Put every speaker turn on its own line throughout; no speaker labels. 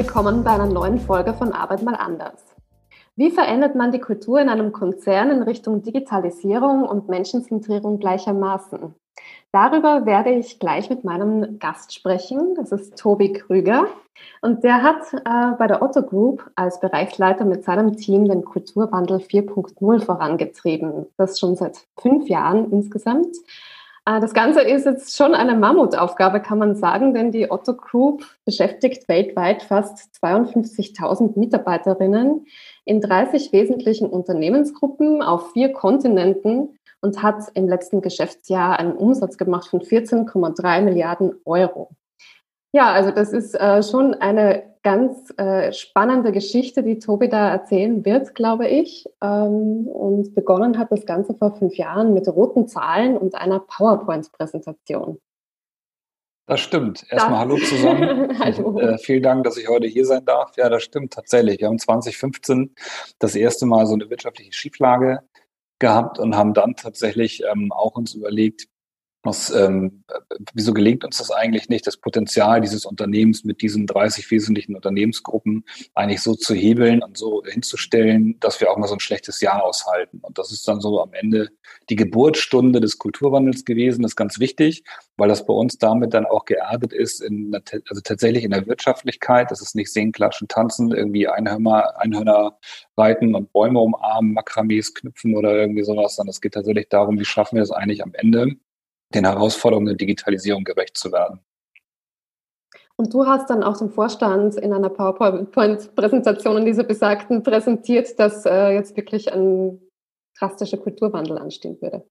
Willkommen bei einer neuen Folge von Arbeit mal anders. Wie verändert man die Kultur in einem Konzern in Richtung Digitalisierung und Menschenzentrierung gleichermaßen? Darüber werde ich gleich mit meinem Gast sprechen. Das ist Tobi Krüger. Und der hat äh, bei der Otto Group als Bereichsleiter mit seinem Team den Kulturwandel 4.0 vorangetrieben. Das schon seit fünf Jahren insgesamt. Äh, das Ganze ist jetzt schon eine Mammutaufgabe, kann man sagen, denn die Otto Group beschäftigt weltweit fast 52.000 Mitarbeiterinnen in 30 wesentlichen Unternehmensgruppen auf vier Kontinenten und hat im letzten Geschäftsjahr einen Umsatz gemacht von 14,3 Milliarden Euro. Ja, also das ist äh, schon eine ganz äh, spannende Geschichte, die Tobi da erzählen wird, glaube ich. Ähm, und begonnen hat das Ganze vor fünf Jahren mit roten Zahlen und einer PowerPoint-Präsentation.
Das stimmt. Erstmal Hallo zusammen. hallo. Äh, vielen Dank, dass ich heute hier sein darf. Ja, das stimmt tatsächlich. Wir haben 2015 das erste Mal so eine wirtschaftliche Schieflage gehabt und haben dann tatsächlich ähm, auch uns überlegt, was, ähm, wieso gelingt uns das eigentlich nicht, das Potenzial dieses Unternehmens mit diesen 30 wesentlichen Unternehmensgruppen eigentlich so zu hebeln und so hinzustellen, dass wir auch mal so ein schlechtes Jahr aushalten. Und das ist dann so am Ende die Geburtsstunde des Kulturwandels gewesen. Das ist ganz wichtig, weil das bei uns damit dann auch geerdet ist, in, also tatsächlich in der Wirtschaftlichkeit. Das ist nicht singen, klatschen, tanzen, irgendwie Einhörner, Einhörner reiten und Bäume umarmen, Makramees knüpfen oder irgendwie sowas, sondern es geht tatsächlich darum, wie schaffen wir es eigentlich am Ende, den Herausforderungen der Digitalisierung gerecht zu werden.
Und du hast dann auch dem Vorstand in einer PowerPoint-Präsentation in dieser besagten präsentiert, dass äh, jetzt wirklich ein drastischer Kulturwandel anstehen würde?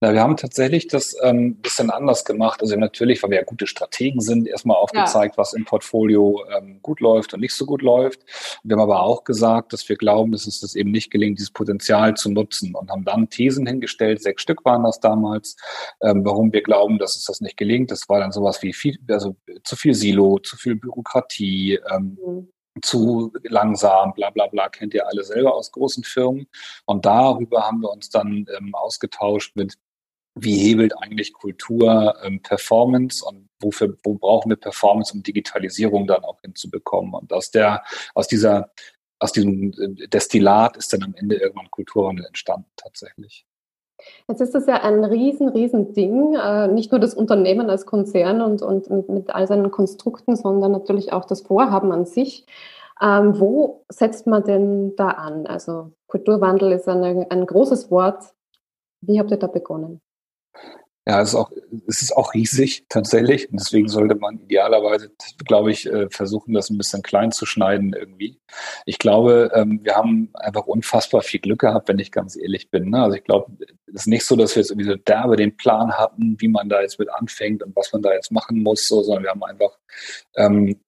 Na, wir haben tatsächlich das ein ähm, bisschen anders gemacht. Also natürlich, weil wir ja gute Strategen sind, erstmal aufgezeigt, ja. was im Portfolio ähm, gut läuft und nicht so gut läuft. Wir haben aber auch gesagt, dass wir glauben, dass es das eben nicht gelingt, dieses Potenzial zu nutzen und haben dann Thesen hingestellt, sechs Stück waren das damals, ähm, warum wir glauben, dass es das nicht gelingt. Das war dann sowas wie viel, also zu viel Silo, zu viel Bürokratie, ähm, mhm zu langsam, bla bla bla, kennt ihr alle selber aus großen Firmen. Und darüber haben wir uns dann ähm, ausgetauscht mit, wie hebelt eigentlich Kultur ähm, Performance und wofür, wo brauchen wir Performance, um Digitalisierung dann auch hinzubekommen. Und aus der, aus dieser, aus diesem äh, Destillat ist dann am Ende irgendwann Kulturwandel entstanden tatsächlich.
Jetzt ist das ja ein riesen, riesen Ding, äh, nicht nur das Unternehmen als Konzern und, und mit, mit all seinen Konstrukten, sondern natürlich auch das Vorhaben an sich. Ähm, wo setzt man denn da an? Also Kulturwandel ist eine, ein großes Wort. Wie habt ihr da begonnen?
Ja, es ist auch, es ist auch riesig tatsächlich. Und deswegen sollte man idealerweise, glaube ich, äh, versuchen, das ein bisschen klein zu schneiden irgendwie. Ich glaube, ähm, wir haben einfach unfassbar viel Glück gehabt, wenn ich ganz ehrlich bin. Ne? Also ich glaube, es ist nicht so, dass wir jetzt irgendwie so derbe den Plan hatten, wie man da jetzt mit anfängt und was man da jetzt machen muss, so, sondern wir haben einfach ähm,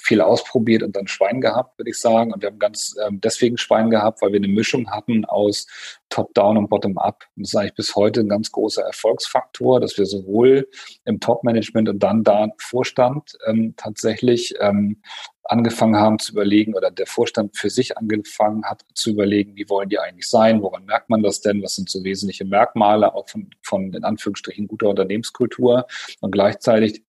viel ausprobiert und dann Schwein gehabt, würde ich sagen. Und wir haben ganz ähm, deswegen Schwein gehabt, weil wir eine Mischung hatten aus Top-Down und Bottom-Up. Das ist eigentlich bis heute ein ganz großer Erfolgsfaktor, dass wir sowohl im Top-Management und dann da Vorstand ähm, tatsächlich ähm, angefangen haben zu überlegen oder der Vorstand für sich angefangen hat zu überlegen, wie wollen die eigentlich sein, woran merkt man das denn, was sind so wesentliche Merkmale auch von, von in Anführungsstrichen guter Unternehmenskultur und gleichzeitig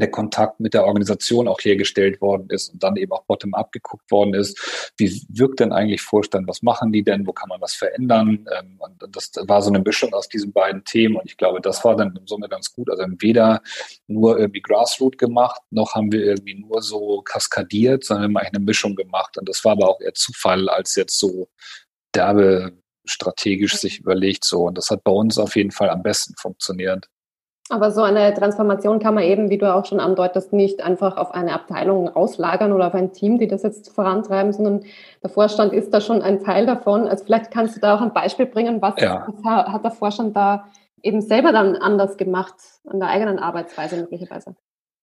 der Kontakt mit der Organisation auch hergestellt worden ist und dann eben auch bottom-up geguckt worden ist. Wie wirkt denn eigentlich Vorstand? Was machen die denn? Wo kann man was verändern? Ähm, und das war so eine Mischung aus diesen beiden Themen und ich glaube, das war dann im Summe ganz gut. Also weder nur irgendwie Grassroot gemacht, noch haben wir irgendwie nur so kaskadiert, sondern wir haben eigentlich eine Mischung gemacht und das war aber auch eher Zufall als jetzt so derbe strategisch sich überlegt so und das hat bei uns auf jeden Fall am besten funktioniert.
Aber so eine Transformation kann man eben, wie du auch schon andeutest, nicht einfach auf eine Abteilung auslagern oder auf ein Team, die das jetzt vorantreiben, sondern der Vorstand ist da schon ein Teil davon. Also vielleicht kannst du da auch ein Beispiel bringen, was, ja. hat der Vorstand da eben selber dann anders gemacht an der eigenen Arbeitsweise möglicherweise?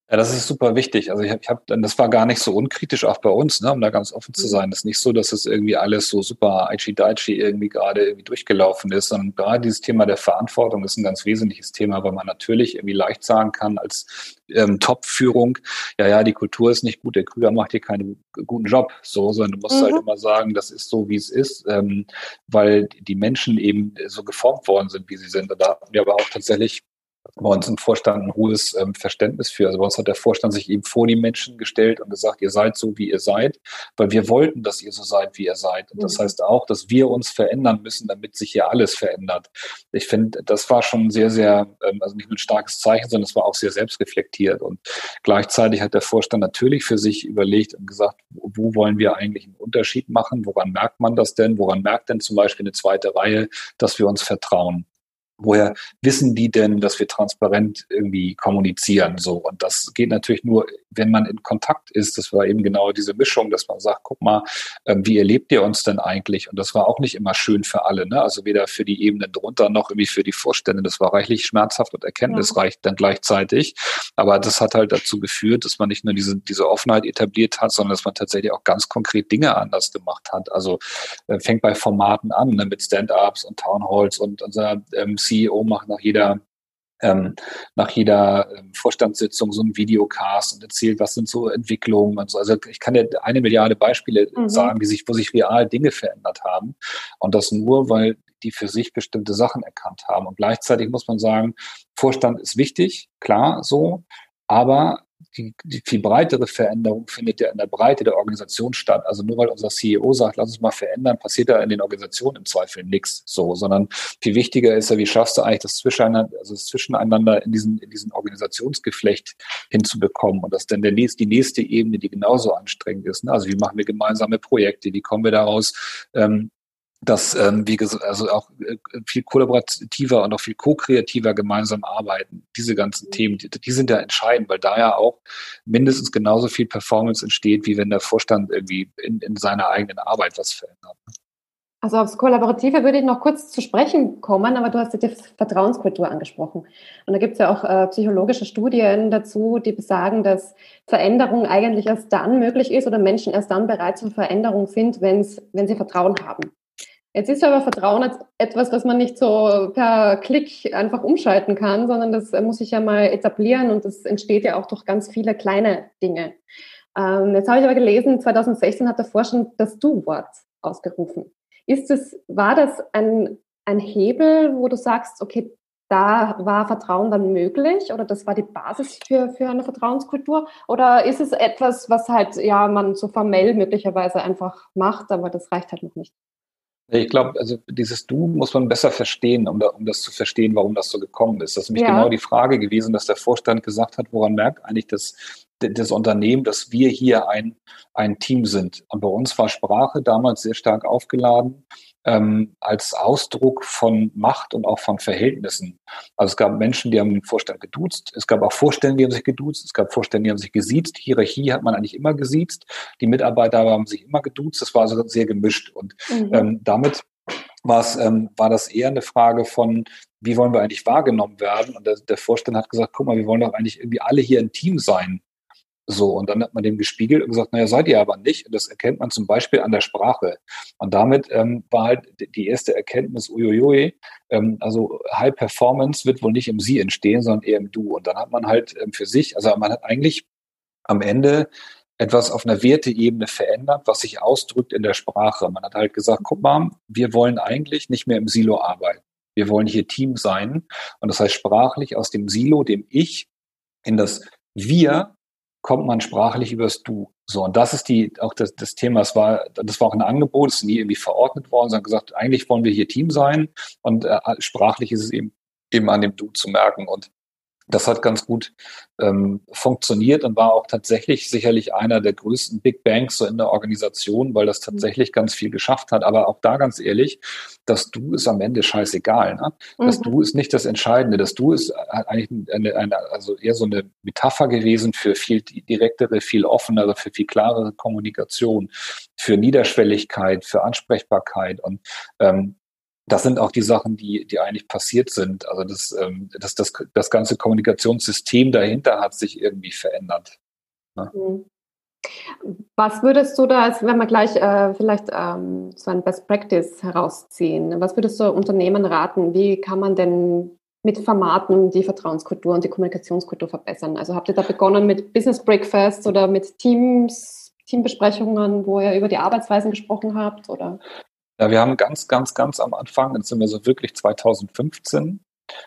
Ja, das ist super wichtig. Also ich habe, hab, das war gar nicht so unkritisch auch bei uns, ne, um da ganz offen zu mhm. sein. Das ist nicht so, dass es irgendwie alles so super aichi-daichi irgendwie gerade irgendwie durchgelaufen ist, sondern gerade dieses Thema der Verantwortung ist ein ganz wesentliches Thema, weil man natürlich irgendwie leicht sagen kann als ähm, Top-Führung, ja, ja, die Kultur ist nicht gut, der Krüger macht hier keinen guten Job, so, sondern du musst halt mhm. halt immer sagen, das ist so, wie es ist, ähm, weil die Menschen eben so geformt worden sind, wie sie sind. Und da hatten wir aber auch tatsächlich bei uns im Vorstand ein hohes ähm, Verständnis für. Also bei uns hat der Vorstand sich eben vor die Menschen gestellt und gesagt, ihr seid so, wie ihr seid, weil wir wollten, dass ihr so seid, wie ihr seid. Und das mhm. heißt auch, dass wir uns verändern müssen, damit sich hier alles verändert. Ich finde, das war schon sehr, sehr, ähm, also nicht nur ein starkes Zeichen, sondern es war auch sehr selbstreflektiert. Und gleichzeitig hat der Vorstand natürlich für sich überlegt und gesagt, wo wollen wir eigentlich einen Unterschied machen? Woran merkt man das denn? Woran merkt denn zum Beispiel eine zweite Reihe, dass wir uns vertrauen? Woher wissen die denn, dass wir transparent irgendwie kommunizieren? So. Und das geht natürlich nur, wenn man in Kontakt ist. Das war eben genau diese Mischung, dass man sagt, guck mal, ähm, wie erlebt ihr uns denn eigentlich? Und das war auch nicht immer schön für alle, ne? Also weder für die Ebenen drunter noch irgendwie für die Vorstände. Das war reichlich schmerzhaft und erkenntnisreich ja. dann gleichzeitig. Aber das hat halt dazu geführt, dass man nicht nur diese, diese Offenheit etabliert hat, sondern dass man tatsächlich auch ganz konkret Dinge anders gemacht hat. Also äh, fängt bei Formaten an, ne? mit Stand-ups und Townhalls und unser ähm, CEO macht nach jeder ähm, nach jeder ähm, Vorstandssitzung so ein Videocast und erzählt, was sind so Entwicklungen und so. Also ich kann dir eine Milliarde Beispiele mhm. sagen, die sich, wo sich real Dinge verändert haben. Und das nur, weil die für sich bestimmte Sachen erkannt haben. Und gleichzeitig muss man sagen, Vorstand ist wichtig, klar so, aber die, die viel breitere Veränderung findet ja in der Breite der Organisation statt. Also nur weil unser CEO sagt, lass uns mal verändern, passiert da in den Organisationen im Zweifel nichts so, sondern viel wichtiger ist ja, wie schaffst du eigentlich das Zwischeneinander, also das Zwischeneinander in diesen, in diesen Organisationsgeflecht hinzubekommen und das ist dann der nächste, die nächste Ebene, die genauso anstrengend ist. Ne? Also wie machen wir gemeinsame Projekte, wie kommen wir daraus, ähm, dass ähm, wie gesagt, also auch äh, viel kollaborativer und auch viel ko-kreativer gemeinsam arbeiten. Diese ganzen Themen, die, die, sind ja entscheidend, weil da ja auch mindestens genauso viel Performance entsteht, wie wenn der Vorstand irgendwie in, in seiner eigenen Arbeit was verändert.
Also aufs Kollaborative würde ich noch kurz zu sprechen kommen, aber du hast ja die Vertrauenskultur angesprochen. Und da gibt es ja auch äh, psychologische Studien dazu, die besagen, dass Veränderung eigentlich erst dann möglich ist oder Menschen erst dann bereit zur Veränderung sind, wenn's, wenn sie Vertrauen haben. Jetzt ist aber Vertrauen etwas, was man nicht so per Klick einfach umschalten kann, sondern das muss sich ja mal etablieren und das entsteht ja auch durch ganz viele kleine Dinge. Ähm, jetzt habe ich aber gelesen, 2016 hat der Vorstand das Du-Wort ausgerufen. Ist es, war das ein, ein Hebel, wo du sagst, okay, da war Vertrauen dann möglich oder das war die Basis für, für eine Vertrauenskultur? Oder ist es etwas, was halt, ja, man so formell möglicherweise einfach macht, aber das reicht halt noch nicht?
Ich glaube, also dieses Du muss man besser verstehen, um, da, um das zu verstehen, warum das so gekommen ist. Das ist nämlich ja. genau die Frage gewesen, dass der Vorstand gesagt hat, woran merkt eigentlich das, das Unternehmen, dass wir hier ein, ein Team sind. Und bei uns war Sprache damals sehr stark aufgeladen ähm, als Ausdruck von Macht und auch von Verhältnissen. Also es gab Menschen, die haben den Vorstand geduzt, es gab auch Vorstände, die haben sich geduzt, es gab Vorstände, die haben sich gesiezt, Hierarchie hat man eigentlich immer gesiezt, die Mitarbeiter haben sich immer geduzt, das war also sehr gemischt und mhm. ähm, damit war es, ähm, war das eher eine Frage von, wie wollen wir eigentlich wahrgenommen werden? Und der, der Vorstand hat gesagt, guck mal, wir wollen doch eigentlich irgendwie alle hier ein Team sein. So, und dann hat man dem gespiegelt und gesagt, naja, seid ihr aber nicht. Und das erkennt man zum Beispiel an der Sprache. Und damit ähm, war halt die erste Erkenntnis, uiuiui, ähm, also High Performance wird wohl nicht im Sie entstehen, sondern eher im Du. Und dann hat man halt ähm, für sich, also man hat eigentlich am Ende etwas auf einer Werteebene verändert, was sich ausdrückt in der Sprache. Man hat halt gesagt, guck mal, wir wollen eigentlich nicht mehr im Silo arbeiten. Wir wollen hier Team sein. Und das heißt sprachlich aus dem Silo, dem Ich, in das Wir kommt man sprachlich übers Du. So, und das ist die, auch das, das Thema, das war, das war auch ein Angebot, es ist nie irgendwie verordnet worden, sondern gesagt, eigentlich wollen wir hier Team sein und äh, sprachlich ist es eben, eben an dem Du zu merken. Und das hat ganz gut ähm, funktioniert und war auch tatsächlich sicherlich einer der größten Big Banks so in der Organisation, weil das mhm. tatsächlich ganz viel geschafft hat. Aber auch da ganz ehrlich, das Du ist am Ende scheißegal. Ne? Das mhm. Du ist nicht das Entscheidende. Das Du ist eigentlich eine, eine, also eher so eine Metapher gewesen für viel direktere, viel offenere, für viel klarere Kommunikation, für Niederschwelligkeit, für Ansprechbarkeit. Und ähm, das sind auch die Sachen, die, die eigentlich passiert sind. Also das, ähm, das, das, das ganze Kommunikationssystem dahinter hat sich irgendwie verändert. Ne?
Mhm. Was würdest du da, wenn wir gleich äh, vielleicht ähm, so ein Best Practice herausziehen, was würdest du Unternehmen raten? Wie kann man denn mit Formaten die Vertrauenskultur und die Kommunikationskultur verbessern? Also habt ihr da begonnen mit Business Breakfast oder mit Teams, Teambesprechungen, wo ihr über die Arbeitsweisen gesprochen habt? Oder?
Ja, wir haben ganz, ganz, ganz am Anfang, jetzt sind wir so wirklich 2015,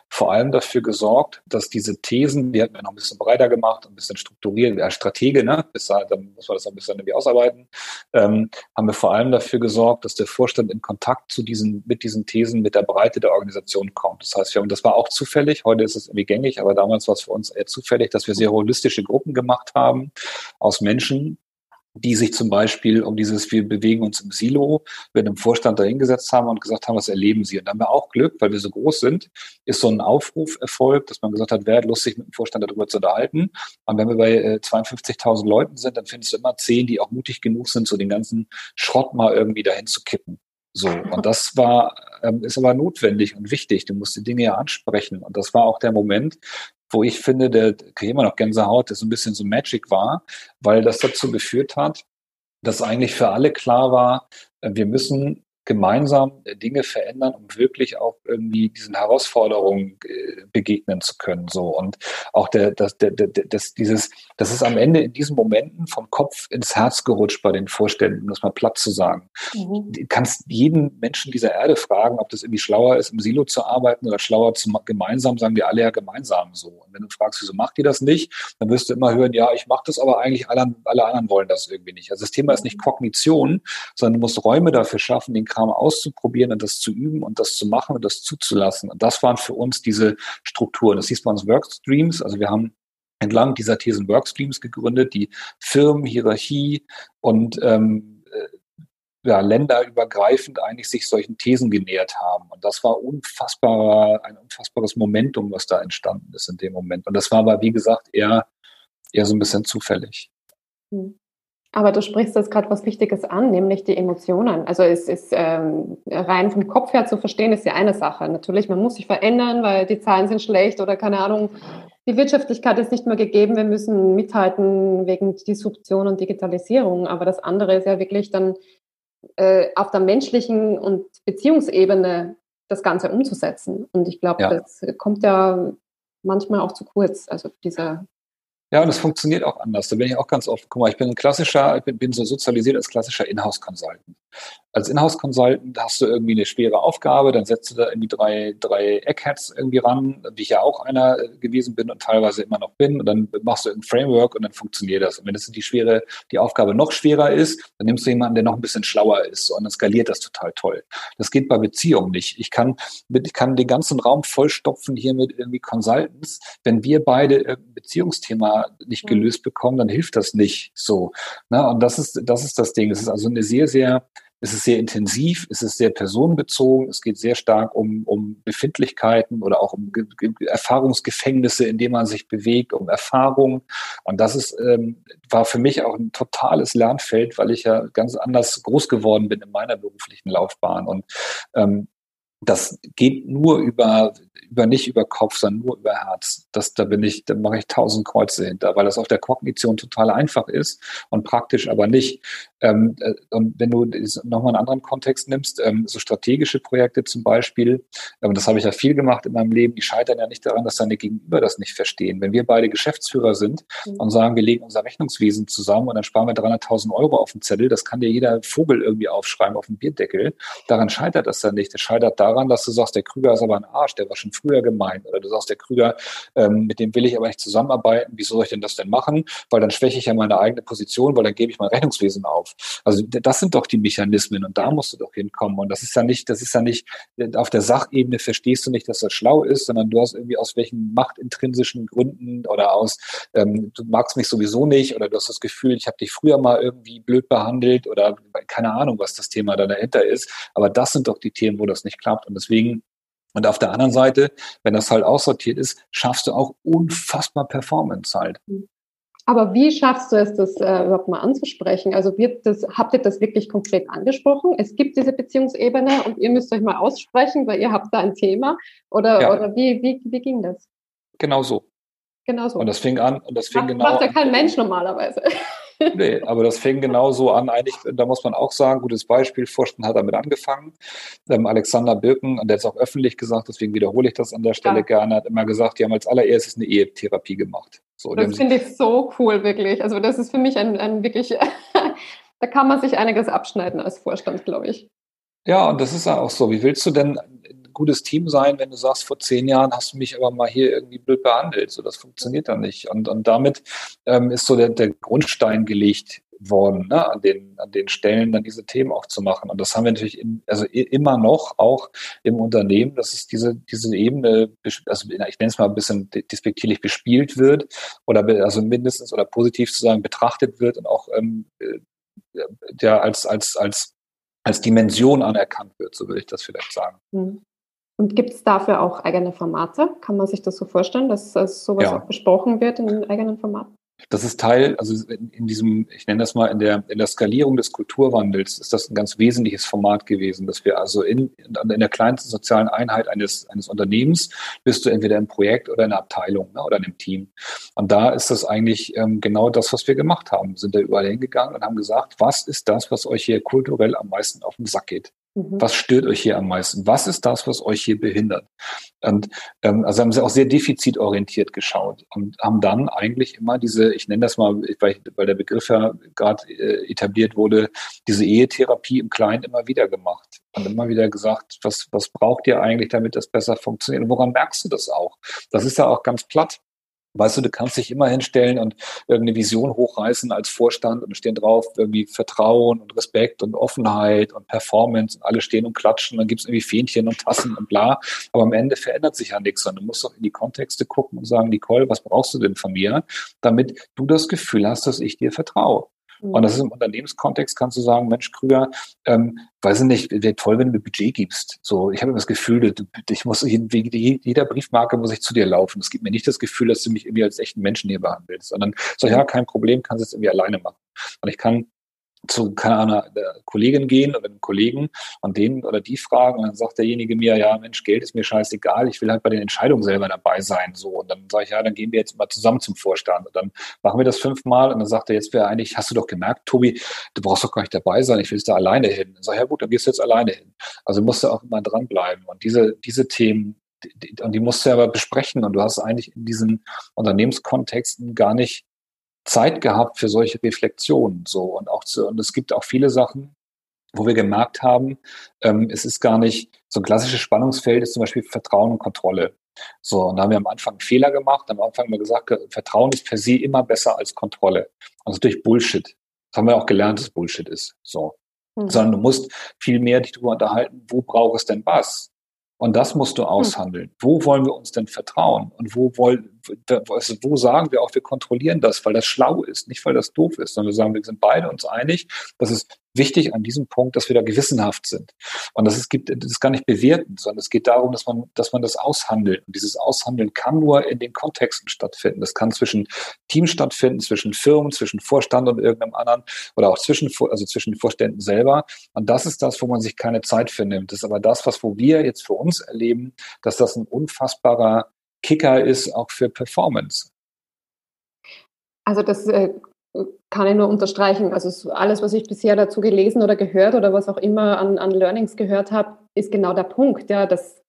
vor allem dafür gesorgt, dass diese Thesen, die hatten wir noch ein bisschen breiter gemacht, ein bisschen strukturiert, als Stratege, ne, bis da, dann muss man das ein bisschen irgendwie ausarbeiten, ähm, haben wir vor allem dafür gesorgt, dass der Vorstand in Kontakt zu diesen, mit diesen Thesen, mit der Breite der Organisation kommt. Das heißt, wir haben, das war auch zufällig, heute ist es irgendwie gängig, aber damals war es für uns eher zufällig, dass wir sehr holistische Gruppen gemacht haben aus Menschen, die sich zum Beispiel um dieses, wir bewegen uns im Silo, mit einem Vorstand dahingesetzt haben und gesagt haben, was erleben sie? Und dann haben wir auch Glück, weil wir so groß sind, ist so ein Aufruf erfolgt, dass man gesagt hat, wer hat Lust, sich mit dem Vorstand darüber zu unterhalten. Und wenn wir bei äh, 52.000 Leuten sind, dann findest du immer zehn, die auch mutig genug sind, so den ganzen Schrott mal irgendwie dahin zu kippen. So, und das war, ähm, ist aber notwendig und wichtig. Du musst die Dinge ja ansprechen. Und das war auch der Moment, wo ich finde, der kriege immer noch Gänsehaut, das so ein bisschen so Magic war, weil das dazu geführt hat, dass eigentlich für alle klar war, äh, wir müssen gemeinsam äh, Dinge verändern, um wirklich auch irgendwie diesen Herausforderungen äh, begegnen zu können. So und auch der, das, der, der, das, dieses, das ist am Ende in diesen Momenten vom Kopf ins Herz gerutscht bei den Vorständen, um das mal platt zu sagen. Mhm. Du kannst jeden Menschen dieser Erde fragen, ob das irgendwie schlauer ist, im Silo zu arbeiten oder schlauer zu gemeinsam, sagen wir alle ja gemeinsam so. Und wenn du fragst, wieso macht ihr das nicht, dann wirst du immer hören, ja, ich mache das, aber eigentlich alle, alle anderen wollen das irgendwie nicht. Also das Thema ist nicht mhm. Kognition, sondern du musst Räume dafür schaffen, den Kram Kram auszuprobieren und das zu üben und das zu machen und das zuzulassen. Und das waren für uns diese Strukturen. Das hieß bei uns Workstreams. Also wir haben entlang dieser Thesen Workstreams gegründet, die Firmen, Hierarchie und ähm, äh, ja, länderübergreifend eigentlich sich solchen Thesen genähert haben. Und das war unfassbarer, ein unfassbares Momentum, was da entstanden ist in dem Moment. Und das war aber, wie gesagt, eher, eher so ein bisschen zufällig.
Hm. Aber du sprichst jetzt gerade was Wichtiges an, nämlich die Emotionen. Also es ist ähm, rein vom Kopf her zu verstehen, ist ja eine Sache. Natürlich, man muss sich verändern, weil die Zahlen sind schlecht oder keine Ahnung, die Wirtschaftlichkeit ist nicht mehr gegeben. Wir müssen mithalten wegen Disruption und Digitalisierung. Aber das andere ist ja wirklich dann äh, auf der menschlichen und Beziehungsebene das Ganze umzusetzen. Und ich glaube, ja. das kommt ja manchmal auch zu kurz. Also dieser
ja, und es funktioniert auch anders. Da bin ich auch ganz oft, guck mal, ich bin ein klassischer, ich bin, bin so sozialisiert als klassischer Inhouse-Consultant. Als Inhouse-Consultant hast du irgendwie eine schwere Aufgabe, dann setzt du da irgendwie drei, drei Eckheads irgendwie ran, wie ich ja auch einer gewesen bin und teilweise immer noch bin. Und dann machst du ein Framework und dann funktioniert das. Und wenn das die schwere, die Aufgabe noch schwerer ist, dann nimmst du jemanden, der noch ein bisschen schlauer ist und dann skaliert das total toll. Das geht bei Beziehungen nicht. Ich kann, ich kann den ganzen Raum vollstopfen hier mit irgendwie Consultants. Wenn wir beide irgendein Beziehungsthema nicht mhm. gelöst bekommen, dann hilft das nicht so. Na, und das ist, das ist das Ding. Es ist also eine sehr, sehr es ist sehr intensiv, es ist sehr personenbezogen, es geht sehr stark um, um Befindlichkeiten oder auch um Ge Ge Erfahrungsgefängnisse, in denen man sich bewegt, um Erfahrung. Und das ist, ähm, war für mich auch ein totales Lernfeld, weil ich ja ganz anders groß geworden bin in meiner beruflichen Laufbahn. Und ähm, das geht nur über, über nicht über Kopf, sondern nur über Herz. Das, da bin ich, da mache ich tausend Kreuze hinter, weil das auf der Kognition total einfach ist und praktisch aber nicht. Ähm, äh, und wenn du nochmal einen anderen Kontext nimmst, ähm, so strategische Projekte zum Beispiel, ähm, das habe ich ja viel gemacht in meinem Leben, die scheitern ja nicht daran, dass deine Gegenüber das nicht verstehen. Wenn wir beide Geschäftsführer sind mhm. und sagen, wir legen unser Rechnungswesen zusammen und dann sparen wir 300.000 Euro auf den Zettel, das kann dir jeder Vogel irgendwie aufschreiben auf dem Bierdeckel. Daran scheitert das dann nicht. Das scheitert daran, dass du sagst, der Krüger ist aber ein Arsch, der war schon früher gemeint. Oder du sagst, der Krüger, ähm, mit dem will ich aber nicht zusammenarbeiten. Wie soll ich denn das denn machen? Weil dann schwäche ich ja meine eigene Position, weil dann gebe ich mein Rechnungswesen auf. Also das sind doch die Mechanismen und da musst du doch hinkommen. Und das ist ja nicht, das ist ja nicht, auf der Sachebene verstehst du nicht, dass das schlau ist, sondern du hast irgendwie aus welchen machtintrinsischen Gründen oder aus, ähm, du magst mich sowieso nicht oder du hast das Gefühl, ich habe dich früher mal irgendwie blöd behandelt oder keine Ahnung, was das Thema da dahinter ist. Aber das sind doch die Themen, wo das nicht klappt. Und deswegen und auf der anderen Seite, wenn das halt aussortiert ist, schaffst du auch unfassbar Performance halt.
Aber wie schaffst du es, das äh, überhaupt mal anzusprechen? Also wird das, habt ihr das wirklich konkret angesprochen? Es gibt diese Beziehungsebene und ihr müsst euch mal aussprechen, weil ihr habt da ein Thema. Oder, ja. oder wie, wie, wie ging das?
Genau so.
Genau so.
Und das fing an, und das fing
macht,
genau
Macht ja kein Mensch normalerweise.
Nee, aber das fing genau so an. Eigentlich, da muss man auch sagen, gutes Beispiel, Forsten hat damit angefangen. Ähm, Alexander Birken, und der hat es auch öffentlich gesagt, deswegen wiederhole ich das an der Stelle ja. gerne, hat immer gesagt, die haben als allererstes eine Ehetherapie gemacht.
So, das finde ich so cool, wirklich. Also das ist für mich ein, ein wirklich, da kann man sich einiges abschneiden als Vorstand, glaube ich.
Ja, und das ist ja auch so. Wie willst du denn gutes Team sein, wenn du sagst, vor zehn Jahren hast du mich aber mal hier irgendwie blöd behandelt. So, das funktioniert dann nicht. Und, und damit ähm, ist so der, der Grundstein gelegt worden, ne, an den, an den Stellen dann diese Themen auch zu machen. Und das haben wir natürlich in, also immer noch auch im Unternehmen, dass es diese, diese Ebene, also ich nenne es mal ein bisschen despektierlich bespielt wird oder also mindestens oder positiv zu sagen betrachtet wird und auch ähm, äh, ja als, als, als, als Dimension anerkannt wird, so würde ich das vielleicht sagen.
Mhm. Und gibt es dafür auch eigene Formate? Kann man sich das so vorstellen, dass, dass sowas ja. auch besprochen wird in eigenen Formaten?
Das ist Teil, also in, in, diesem, ich nenne das mal, in der, in der Skalierung des Kulturwandels ist das ein ganz wesentliches Format gewesen, dass wir also in, in der kleinsten sozialen Einheit eines, eines Unternehmens bist du entweder im Projekt oder in einer Abteilung ne, oder in einem Team. Und da ist das eigentlich ähm, genau das, was wir gemacht haben. Wir sind da überall hingegangen und haben gesagt, was ist das, was euch hier kulturell am meisten auf den Sack geht? Mhm. Was stört euch hier am meisten? Was ist das, was euch hier behindert? Und ähm, also haben sie auch sehr defizitorientiert geschaut und haben dann eigentlich immer diese, ich nenne das mal, weil, weil der Begriff ja gerade äh, etabliert wurde, diese Ehetherapie im Kleinen immer wieder gemacht und immer wieder gesagt, was, was braucht ihr eigentlich, damit das besser funktioniert? Und woran merkst du das auch? Das ist ja auch ganz platt. Weißt du, du kannst dich immer hinstellen und irgendeine Vision hochreißen als Vorstand und stehen drauf irgendwie Vertrauen und Respekt und Offenheit und Performance und alle stehen und klatschen, dann gibt's irgendwie Fähnchen und Tassen und bla. Aber am Ende verändert sich ja nichts, sondern du musst doch in die Kontexte gucken und sagen, Nicole, was brauchst du denn von mir, damit du das Gefühl hast, dass ich dir vertraue. Und das ist im Unternehmenskontext, kannst du sagen, Mensch, Krüger, ähm, weiß ich nicht, wäre toll, wenn du mir Budget gibst. So, ich habe immer das Gefühl, ich muss, jeder Briefmarke muss ich zu dir laufen. Es gibt mir nicht das Gefühl, dass du mich irgendwie als echten Menschen hier behandelst, sondern so, ja, kein Problem, kannst du es irgendwie alleine machen. Und ich kann zu, keine Ahnung, der Kollegin gehen oder einem Kollegen und den oder die fragen und dann sagt derjenige mir, ja, Mensch, Geld ist mir scheißegal, ich will halt bei den Entscheidungen selber dabei sein, so. Und dann sage ich, ja, dann gehen wir jetzt mal zusammen zum Vorstand und dann machen wir das fünfmal und dann sagt er, jetzt wäre eigentlich, hast du doch gemerkt, Tobi, du brauchst doch gar nicht dabei sein, ich will da alleine hin. Dann sage ich, ja gut, dann gehst du jetzt alleine hin. Also musst du auch immer dranbleiben und diese, diese Themen, die, und die musst du aber besprechen und du hast eigentlich in diesen Unternehmenskontexten gar nicht Zeit gehabt für solche Reflexionen. So und auch zu, und es gibt auch viele Sachen, wo wir gemerkt haben, ähm, es ist gar nicht so ein klassisches Spannungsfeld ist zum Beispiel Vertrauen und Kontrolle. So, und da haben wir am Anfang einen Fehler gemacht, am Anfang haben wir gesagt, Vertrauen ist per se immer besser als Kontrolle. Also durch Bullshit. Das haben wir auch gelernt, dass Bullshit ist. So. Mhm. Sondern du musst viel mehr dich darüber unterhalten, wo braucht es denn was? Und das musst du hm. aushandeln. Hm. Wo wollen wir uns denn vertrauen? Und wo wollen, also wo sagen wir auch, wir kontrollieren das, weil das schlau ist, nicht weil das doof ist, sondern wir sagen, wir sind beide uns einig, dass es wichtig an diesem Punkt, dass wir da gewissenhaft sind. Und das, ist, gibt, das ist gar nicht bewerten, sondern es geht darum, dass man, dass man das aushandelt. Und dieses Aushandeln kann nur in den Kontexten stattfinden. Das kann zwischen Teams stattfinden, zwischen Firmen, zwischen Vorstand und irgendeinem anderen oder auch zwischen, also zwischen den Vorständen selber. Und das ist das, wo man sich keine Zeit für nimmt. Das ist aber das, was wo wir jetzt für uns erleben, dass das ein unfassbarer Kicker ist, auch für Performance.
Also das äh, kann ich nur unterstreichen. Also alles, was ich bisher dazu gelesen oder gehört oder was auch immer an, an Learnings gehört habe, ist genau der Punkt, ja, dass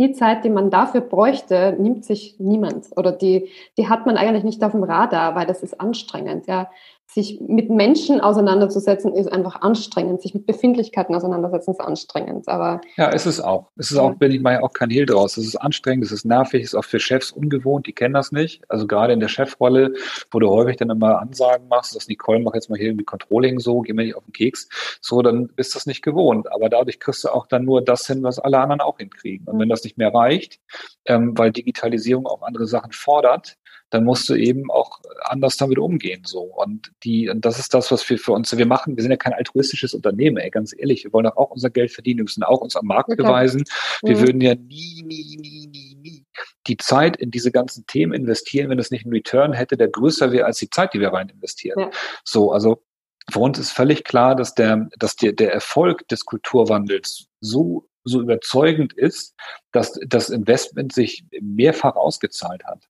die Zeit, die man dafür bräuchte, nimmt sich niemand oder die, die hat man eigentlich nicht auf dem Radar, weil das ist anstrengend. Ja sich mit Menschen auseinanderzusetzen, ist einfach anstrengend. Sich mit Befindlichkeiten auseinandersetzen, ist anstrengend. Aber
ja, ist es auch. Es ist auch, bin ich mal auch kein Hehl draus. Es ist anstrengend, es ist nervig, es ist auch für Chefs ungewohnt, die kennen das nicht. Also gerade in der Chefrolle, wo du häufig dann immer Ansagen machst, dass Nicole mach jetzt mal hier irgendwie Controlling so, geh mir nicht auf den Keks, so, dann bist du das nicht gewohnt. Aber dadurch kriegst du auch dann nur das hin, was alle anderen auch hinkriegen. Und wenn das nicht mehr reicht, ähm, weil Digitalisierung auch andere Sachen fordert, dann musst du eben auch anders damit umgehen. So. Und die, und das ist das, was wir für uns, wir machen, wir sind ja kein altruistisches Unternehmen, ey, ganz ehrlich. Wir wollen auch unser Geld verdienen, wir müssen auch uns am Markt beweisen. Wir mhm. würden ja nie, nie, nie, nie, nie die Zeit in diese ganzen Themen investieren, wenn es nicht einen Return hätte, der größer wäre als die Zeit, die wir rein investieren. So, also für uns ist völlig klar, dass der, dass der, der Erfolg des Kulturwandels so so überzeugend ist, dass das Investment sich mehrfach ausgezahlt hat.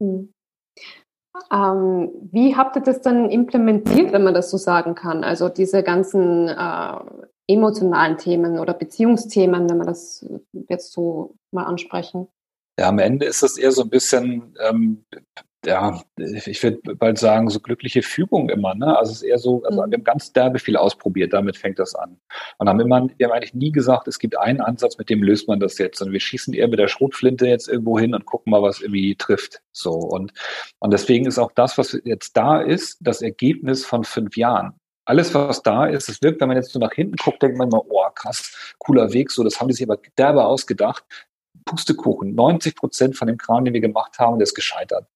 Hm. Ähm, wie habt ihr das dann implementiert, wenn man das so sagen kann? Also diese ganzen äh, emotionalen Themen oder Beziehungsthemen, wenn wir das jetzt so mal ansprechen.
Ja, am Ende ist das eher so ein bisschen ähm, ja, ich würde bald sagen, so glückliche Fügung immer. Ne? Also es ist eher so, also mhm. wir haben ganz derbe viel ausprobiert, damit fängt das an. Und haben immer, wir haben eigentlich nie gesagt, es gibt einen Ansatz, mit dem löst man das jetzt. Und wir schießen eher mit der Schrotflinte jetzt irgendwo hin und gucken mal, was irgendwie trifft. So. Und, und deswegen ist auch das, was jetzt da ist, das Ergebnis von fünf Jahren. Alles, was da ist, es wirkt, wenn man jetzt so nach hinten guckt, denkt man immer, oh krass, cooler Weg, so, das haben die sich aber derbe ausgedacht. Pustekuchen. 90 Prozent von dem Kram, den wir gemacht haben, der ist gescheitert.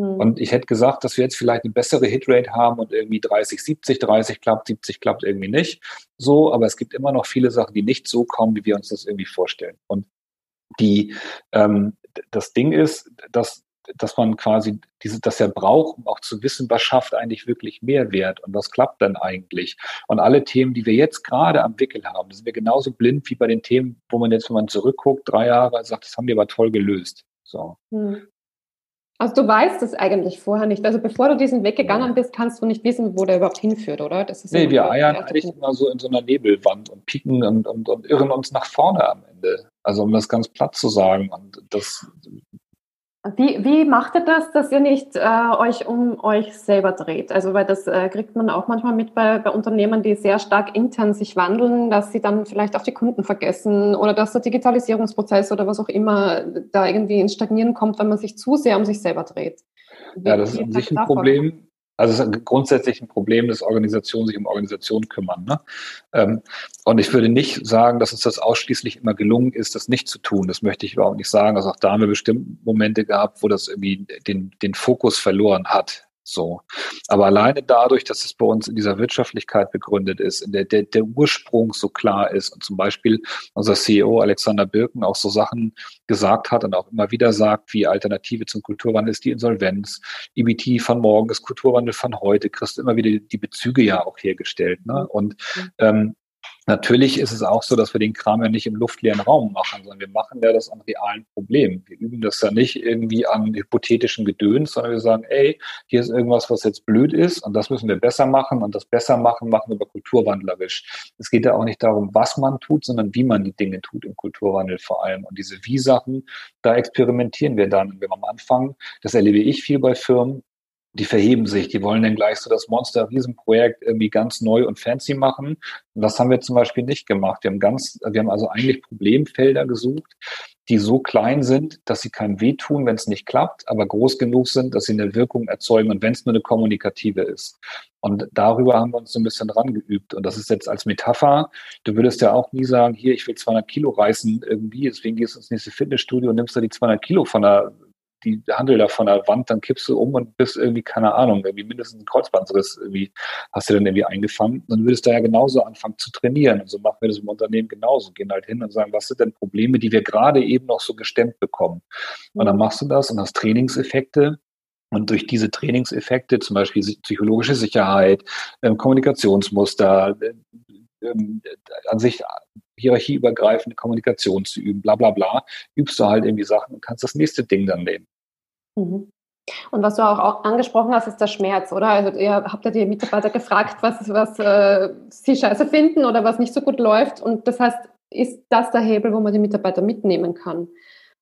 Mhm. Und ich hätte gesagt, dass wir jetzt vielleicht eine bessere Hitrate haben und irgendwie 30, 70, 30 klappt, 70 klappt irgendwie nicht. So, aber es gibt immer noch viele Sachen, die nicht so kommen, wie wir uns das irgendwie vorstellen. Und die, ähm, das Ding ist, dass dass man quasi diese, das ja braucht, um auch zu wissen, was schafft eigentlich wirklich Mehrwert und was klappt dann eigentlich. Und alle Themen, die wir jetzt gerade am Wickel haben, sind wir genauso blind wie bei den Themen, wo man jetzt, wenn man zurückguckt, drei Jahre sagt, das haben wir aber toll gelöst. So. Hm.
Also du weißt es eigentlich vorher nicht. Also bevor du diesen Weg gegangen bist, kannst du nicht wissen, wo der überhaupt hinführt, oder?
Das ist nee, wir eiern eigentlich immer so in so einer Nebelwand und pieken und, und, und irren uns nach vorne am Ende. Also um das ganz platt zu sagen. Und das
wie, wie macht ihr das, dass ihr nicht äh, euch um euch selber dreht? Also, weil das äh, kriegt man auch manchmal mit bei, bei Unternehmen, die sehr stark intern sich wandeln, dass sie dann vielleicht auch die Kunden vergessen oder dass der Digitalisierungsprozess oder was auch immer da irgendwie ins Stagnieren kommt, wenn man sich zu sehr um sich selber dreht.
Wie, ja, das ist an sich ein Problem. Also es ist grundsätzlich ein Problem, dass Organisationen sich um Organisationen kümmern. Ne? Ähm, und ich würde nicht sagen, dass uns das ausschließlich immer gelungen ist, das nicht zu tun. Das möchte ich überhaupt nicht sagen. Also auch da haben wir bestimmt Momente gehabt, wo das irgendwie den, den Fokus verloren hat. So. Aber alleine dadurch, dass es bei uns in dieser Wirtschaftlichkeit begründet ist, in der, der, der Ursprung so klar ist und zum Beispiel unser CEO Alexander Birken auch so Sachen gesagt hat und auch immer wieder sagt, wie Alternative zum Kulturwandel ist die Insolvenz, EBT von morgen ist Kulturwandel von heute, kriegst immer wieder die Bezüge ja auch hergestellt. Ne? Und ähm, Natürlich ist es auch so, dass wir den Kram ja nicht im luftleeren Raum machen, sondern wir machen ja das an realen Problemen. Wir üben das ja nicht irgendwie an hypothetischen Gedöns, sondern wir sagen, ey, hier ist irgendwas, was jetzt blöd ist und das müssen wir besser machen und das besser machen, machen wir kulturwandlerisch. Es geht ja auch nicht darum, was man tut, sondern wie man die Dinge tut im Kulturwandel vor allem. Und diese Wie-Sachen, da experimentieren wir dann. Und wir am Anfang, das erlebe ich viel bei Firmen, die verheben sich, die wollen dann gleich so das Monster-Riesenprojekt irgendwie ganz neu und fancy machen. Und das haben wir zum Beispiel nicht gemacht. Wir haben ganz, wir haben also eigentlich Problemfelder gesucht, die so klein sind, dass sie keinem wehtun, wenn es nicht klappt, aber groß genug sind, dass sie eine Wirkung erzeugen und wenn es nur eine kommunikative ist. Und darüber haben wir uns so ein bisschen dran geübt. Und das ist jetzt als Metapher. Du würdest ja auch nie sagen, hier, ich will 200 Kilo reißen irgendwie, deswegen gehst du ins nächste Fitnessstudio und nimmst da die 200 Kilo von der die Handel da von der Wand, dann kippst du um und bist irgendwie, keine Ahnung, irgendwie mindestens ein Kreuzbandriss irgendwie hast du dann irgendwie eingefangen. Dann würdest du ja genauso anfangen zu trainieren. Und so machen wir das im Unternehmen genauso. Gehen halt hin und sagen, was sind denn Probleme, die wir gerade eben noch so gestemmt bekommen? Und dann machst du das und hast Trainingseffekte. Und durch diese Trainingseffekte, zum Beispiel psychologische Sicherheit, ähm, Kommunikationsmuster, ähm, an sich hierarchieübergreifende Kommunikation zu üben, bla bla bla, übst du halt irgendwie Sachen und kannst das nächste Ding dann nehmen.
Mhm. Und was du auch angesprochen hast, ist der Schmerz, oder? Also ihr habt ja die Mitarbeiter gefragt, was, was äh, sie scheiße finden oder was nicht so gut läuft. Und das heißt, ist das der Hebel, wo man die Mitarbeiter mitnehmen kann?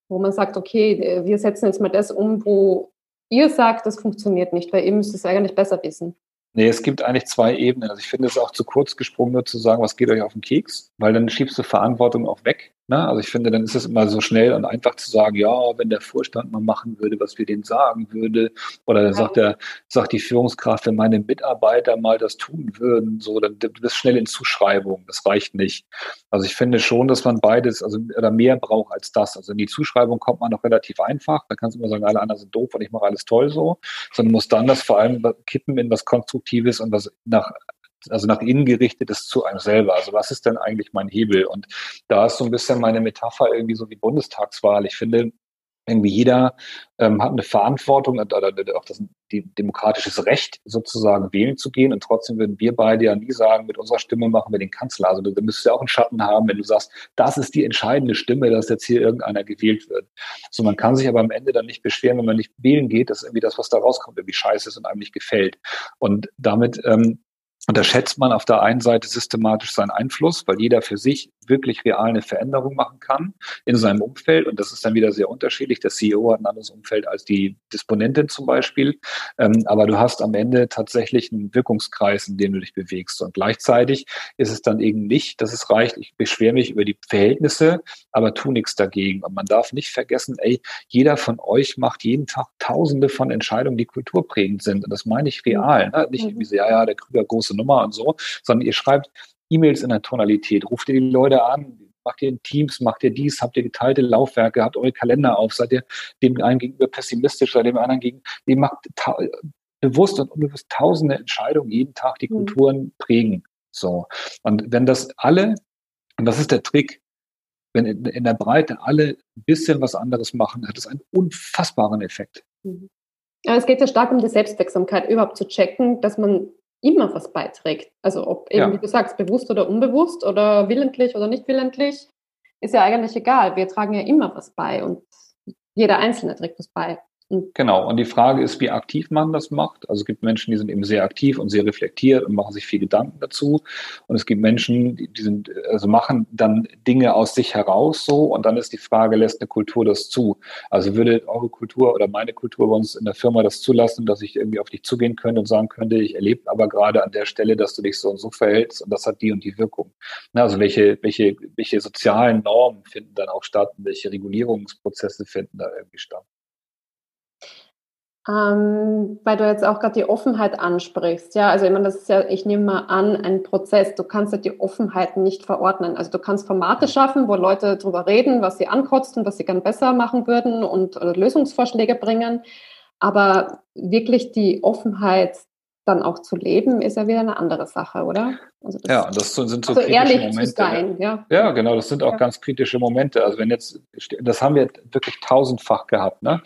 Wo man sagt, okay, wir setzen jetzt mal das um, wo ihr sagt, das funktioniert nicht, weil ihr müsst es eigentlich besser wissen.
Nee, es gibt eigentlich zwei Ebenen. Also ich finde es auch zu kurz gesprungen, nur zu sagen, was geht euch auf den Keks, weil dann schiebst du Verantwortung auch weg. Ne? Also ich finde, dann ist es immer so schnell und einfach zu sagen, ja, wenn der Vorstand mal machen würde, was wir denen sagen würde, oder dann sagt der, sagt die Führungskraft, wenn meine Mitarbeiter mal das tun würden, so, dann du bist schnell in Zuschreibung. Das reicht nicht. Also ich finde schon, dass man beides, also oder mehr braucht als das. Also in die Zuschreibung kommt man noch relativ einfach. Da kannst du immer sagen, alle anderen sind doof und ich mache alles toll so, sondern muss dann das vor allem kippen in was Konstruktives und was nach also nach innen gerichtet ist zu einem selber. Also was ist denn eigentlich mein Hebel? Und da ist so ein bisschen meine Metapher irgendwie so wie Bundestagswahl. Ich finde, irgendwie jeder ähm, hat eine Verantwortung oder, auch das die, demokratisches Recht, sozusagen wählen zu gehen. Und trotzdem würden wir beide ja nie sagen, mit unserer Stimme machen wir den Kanzler. Also du müsstest ja auch einen Schatten haben, wenn du sagst, das ist die entscheidende Stimme, dass jetzt hier irgendeiner gewählt wird. So, man kann sich aber am Ende dann nicht beschweren, wenn man nicht wählen geht, dass irgendwie das, was da rauskommt, irgendwie scheiße ist und einem nicht gefällt. Und damit ähm, unterschätzt man auf der einen Seite systematisch seinen Einfluss, weil jeder für sich wirklich real eine Veränderung machen kann in seinem Umfeld. Und das ist dann wieder sehr unterschiedlich. Der CEO hat ein anderes Umfeld als die Disponentin zum Beispiel. Ähm, aber du hast am Ende tatsächlich einen Wirkungskreis, in dem du dich bewegst. Und gleichzeitig ist es dann eben nicht, dass es reicht, ich beschwere mich über die Verhältnisse, aber tu nichts dagegen. Und man darf nicht vergessen, ey, jeder von euch macht jeden Tag tausende von Entscheidungen, die kulturprägend sind. Und das meine ich real. Ne? Nicht mhm. wie, ja, ja, der Krüger große Nummer und so, sondern ihr schreibt E-Mails in der Tonalität, ruft ihr die Leute an, macht ihr in Teams, macht ihr dies, habt ihr geteilte Laufwerke, habt eure Kalender auf, seid ihr dem einen gegenüber pessimistisch, seid dem anderen gegenüber, ihr macht bewusst und unbewusst tausende Entscheidungen jeden Tag, die mhm. Kulturen prägen. So. Und wenn das alle, und das ist der Trick, wenn in, in der Breite alle ein bisschen was anderes machen, hat das einen unfassbaren Effekt.
Mhm. Ja, es geht ja stark um die Selbstwirksamkeit, überhaupt zu checken, dass man immer was beiträgt. Also ob eben, ja. wie du sagst, bewusst oder unbewusst oder willentlich oder nicht willentlich, ist ja eigentlich egal. Wir tragen ja immer was bei und jeder Einzelne trägt was bei.
Genau. Und die Frage ist, wie aktiv man das macht. Also es gibt Menschen, die sind eben sehr aktiv und sehr reflektiert und machen sich viel Gedanken dazu. Und es gibt Menschen, die, sind, also machen dann Dinge aus sich heraus so. Und dann ist die Frage, lässt eine Kultur das zu? Also würde eure Kultur oder meine Kultur bei uns in der Firma das zulassen, dass ich irgendwie auf dich zugehen könnte und sagen könnte, ich erlebe aber gerade an der Stelle, dass du dich so und so verhältst und das hat die und die Wirkung. Also welche, welche, welche sozialen Normen finden dann auch statt? Welche Regulierungsprozesse finden da irgendwie statt?
Ähm, weil du jetzt auch gerade die Offenheit ansprichst. Ja, also ich meine, das ist ja, ich nehme mal an, ein Prozess. Du kannst ja die Offenheit nicht verordnen. Also du kannst Formate schaffen, wo Leute drüber reden, was sie ankotzt und was sie gern besser machen würden und äh, Lösungsvorschläge bringen. Aber wirklich die Offenheit dann auch zu leben, ist ja wieder eine andere Sache, oder?
Also das, ja, das sind so
also ehrlich Momente. Zu sein, ja.
ja, genau, das sind auch ja. ganz kritische Momente. Also wenn jetzt, das haben wir wirklich tausendfach gehabt, ne?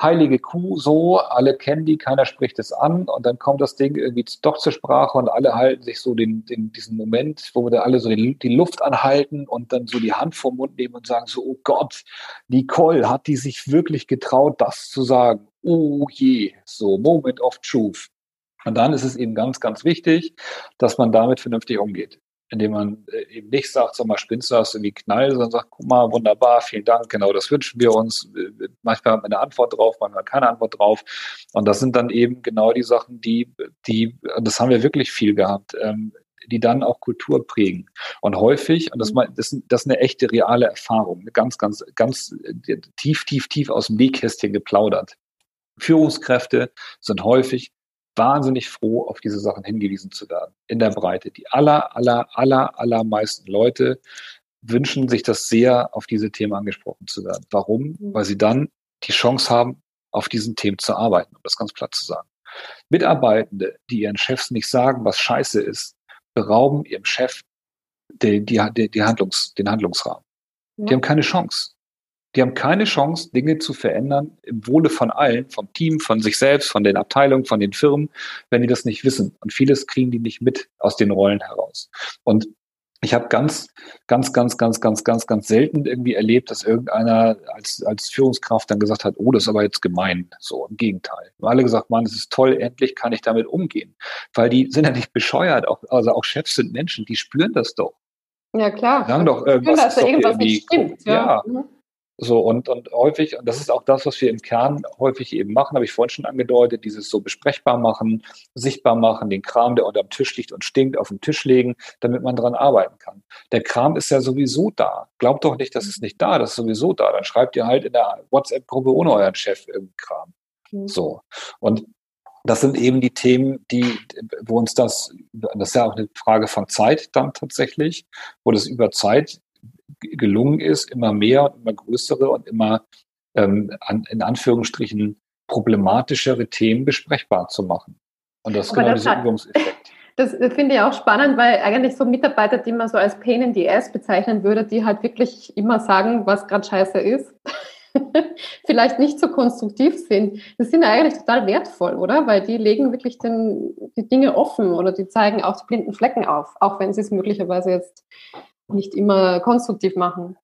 Heilige Kuh so, alle kennen die, keiner spricht es an und dann kommt das Ding irgendwie doch zur Sprache und alle halten sich so den, den diesen Moment, wo wir da alle so die, die Luft anhalten und dann so die Hand vom Mund nehmen und sagen so, oh Gott, Nicole, hat die sich wirklich getraut, das zu sagen? Oh je, so Moment of Truth. Und dann ist es eben ganz, ganz wichtig, dass man damit vernünftig umgeht indem man äh, eben nicht sagt, sag mal, spinnst du, hast irgendwie Knall, sondern sagt, guck mal, wunderbar, vielen Dank, genau das wünschen wir uns. Äh, manchmal haben wir eine Antwort drauf, manchmal keine Antwort drauf. Und das sind dann eben genau die Sachen, die, die, das haben wir wirklich viel gehabt, ähm, die dann auch Kultur prägen. Und häufig, und das, mhm. das, das ist eine echte reale Erfahrung, eine ganz, ganz, ganz äh, tief, tief, tief aus dem Nähkästchen geplaudert. Führungskräfte sind häufig wahnsinnig froh, auf diese Sachen hingewiesen zu werden. In der Breite. Die aller, aller, aller, allermeisten Leute wünschen sich das sehr, auf diese Themen angesprochen zu werden. Warum? Mhm. Weil sie dann die Chance haben, auf diesen Themen zu arbeiten, um das ganz platt zu sagen. Mitarbeitende, die ihren Chefs nicht sagen, was scheiße ist, berauben ihrem Chef die, die, die Handlungs, den Handlungsrahmen. Ja. Die haben keine Chance. Die haben keine Chance, Dinge zu verändern im Wohle von allen, vom Team, von sich selbst, von den Abteilungen, von den Firmen, wenn die das nicht wissen. Und vieles kriegen die nicht mit aus den Rollen heraus. Und ich habe ganz, ganz, ganz, ganz, ganz, ganz, ganz selten irgendwie erlebt, dass irgendeiner als, als Führungskraft dann gesagt hat, oh, das ist aber jetzt gemein. So, im Gegenteil. Wir haben alle gesagt, Mann, es ist toll, endlich kann ich damit umgehen. Weil die sind ja nicht bescheuert, auch, also auch Chefs sind Menschen, die spüren das doch.
Ja, klar.
Sagen doch irgendwas,
spüren, dass da irgendwas nicht stimmt.
Ja. ja. Mhm. So, und, und häufig, und das ist auch das, was wir im Kern häufig eben machen, habe ich vorhin schon angedeutet, dieses so besprechbar machen, sichtbar machen, den Kram, der unterm Tisch liegt und stinkt, auf den Tisch legen, damit man dran arbeiten kann. Der Kram ist ja sowieso da. Glaubt doch nicht, dass es nicht da, das ist sowieso da. Dann schreibt ihr halt in der WhatsApp-Gruppe ohne euren Chef irgendeinen Kram. Mhm. So. Und das sind eben die Themen, die, wo uns das, das ist ja auch eine Frage von Zeit dann tatsächlich, wo das über Zeit gelungen ist, immer mehr und immer größere und immer ähm, an, in Anführungsstrichen problematischere Themen besprechbar zu machen. Und das ist genau dieser Übungseffekt.
Das finde ich auch spannend, weil eigentlich so Mitarbeiter, die man so als Pain in the Ass bezeichnen würde, die halt wirklich immer sagen, was gerade scheiße ist, vielleicht nicht so konstruktiv sind, das sind eigentlich total wertvoll, oder? Weil die legen wirklich den, die Dinge offen oder die zeigen auch die blinden Flecken auf, auch wenn sie es möglicherweise jetzt nicht immer konstruktiv machen.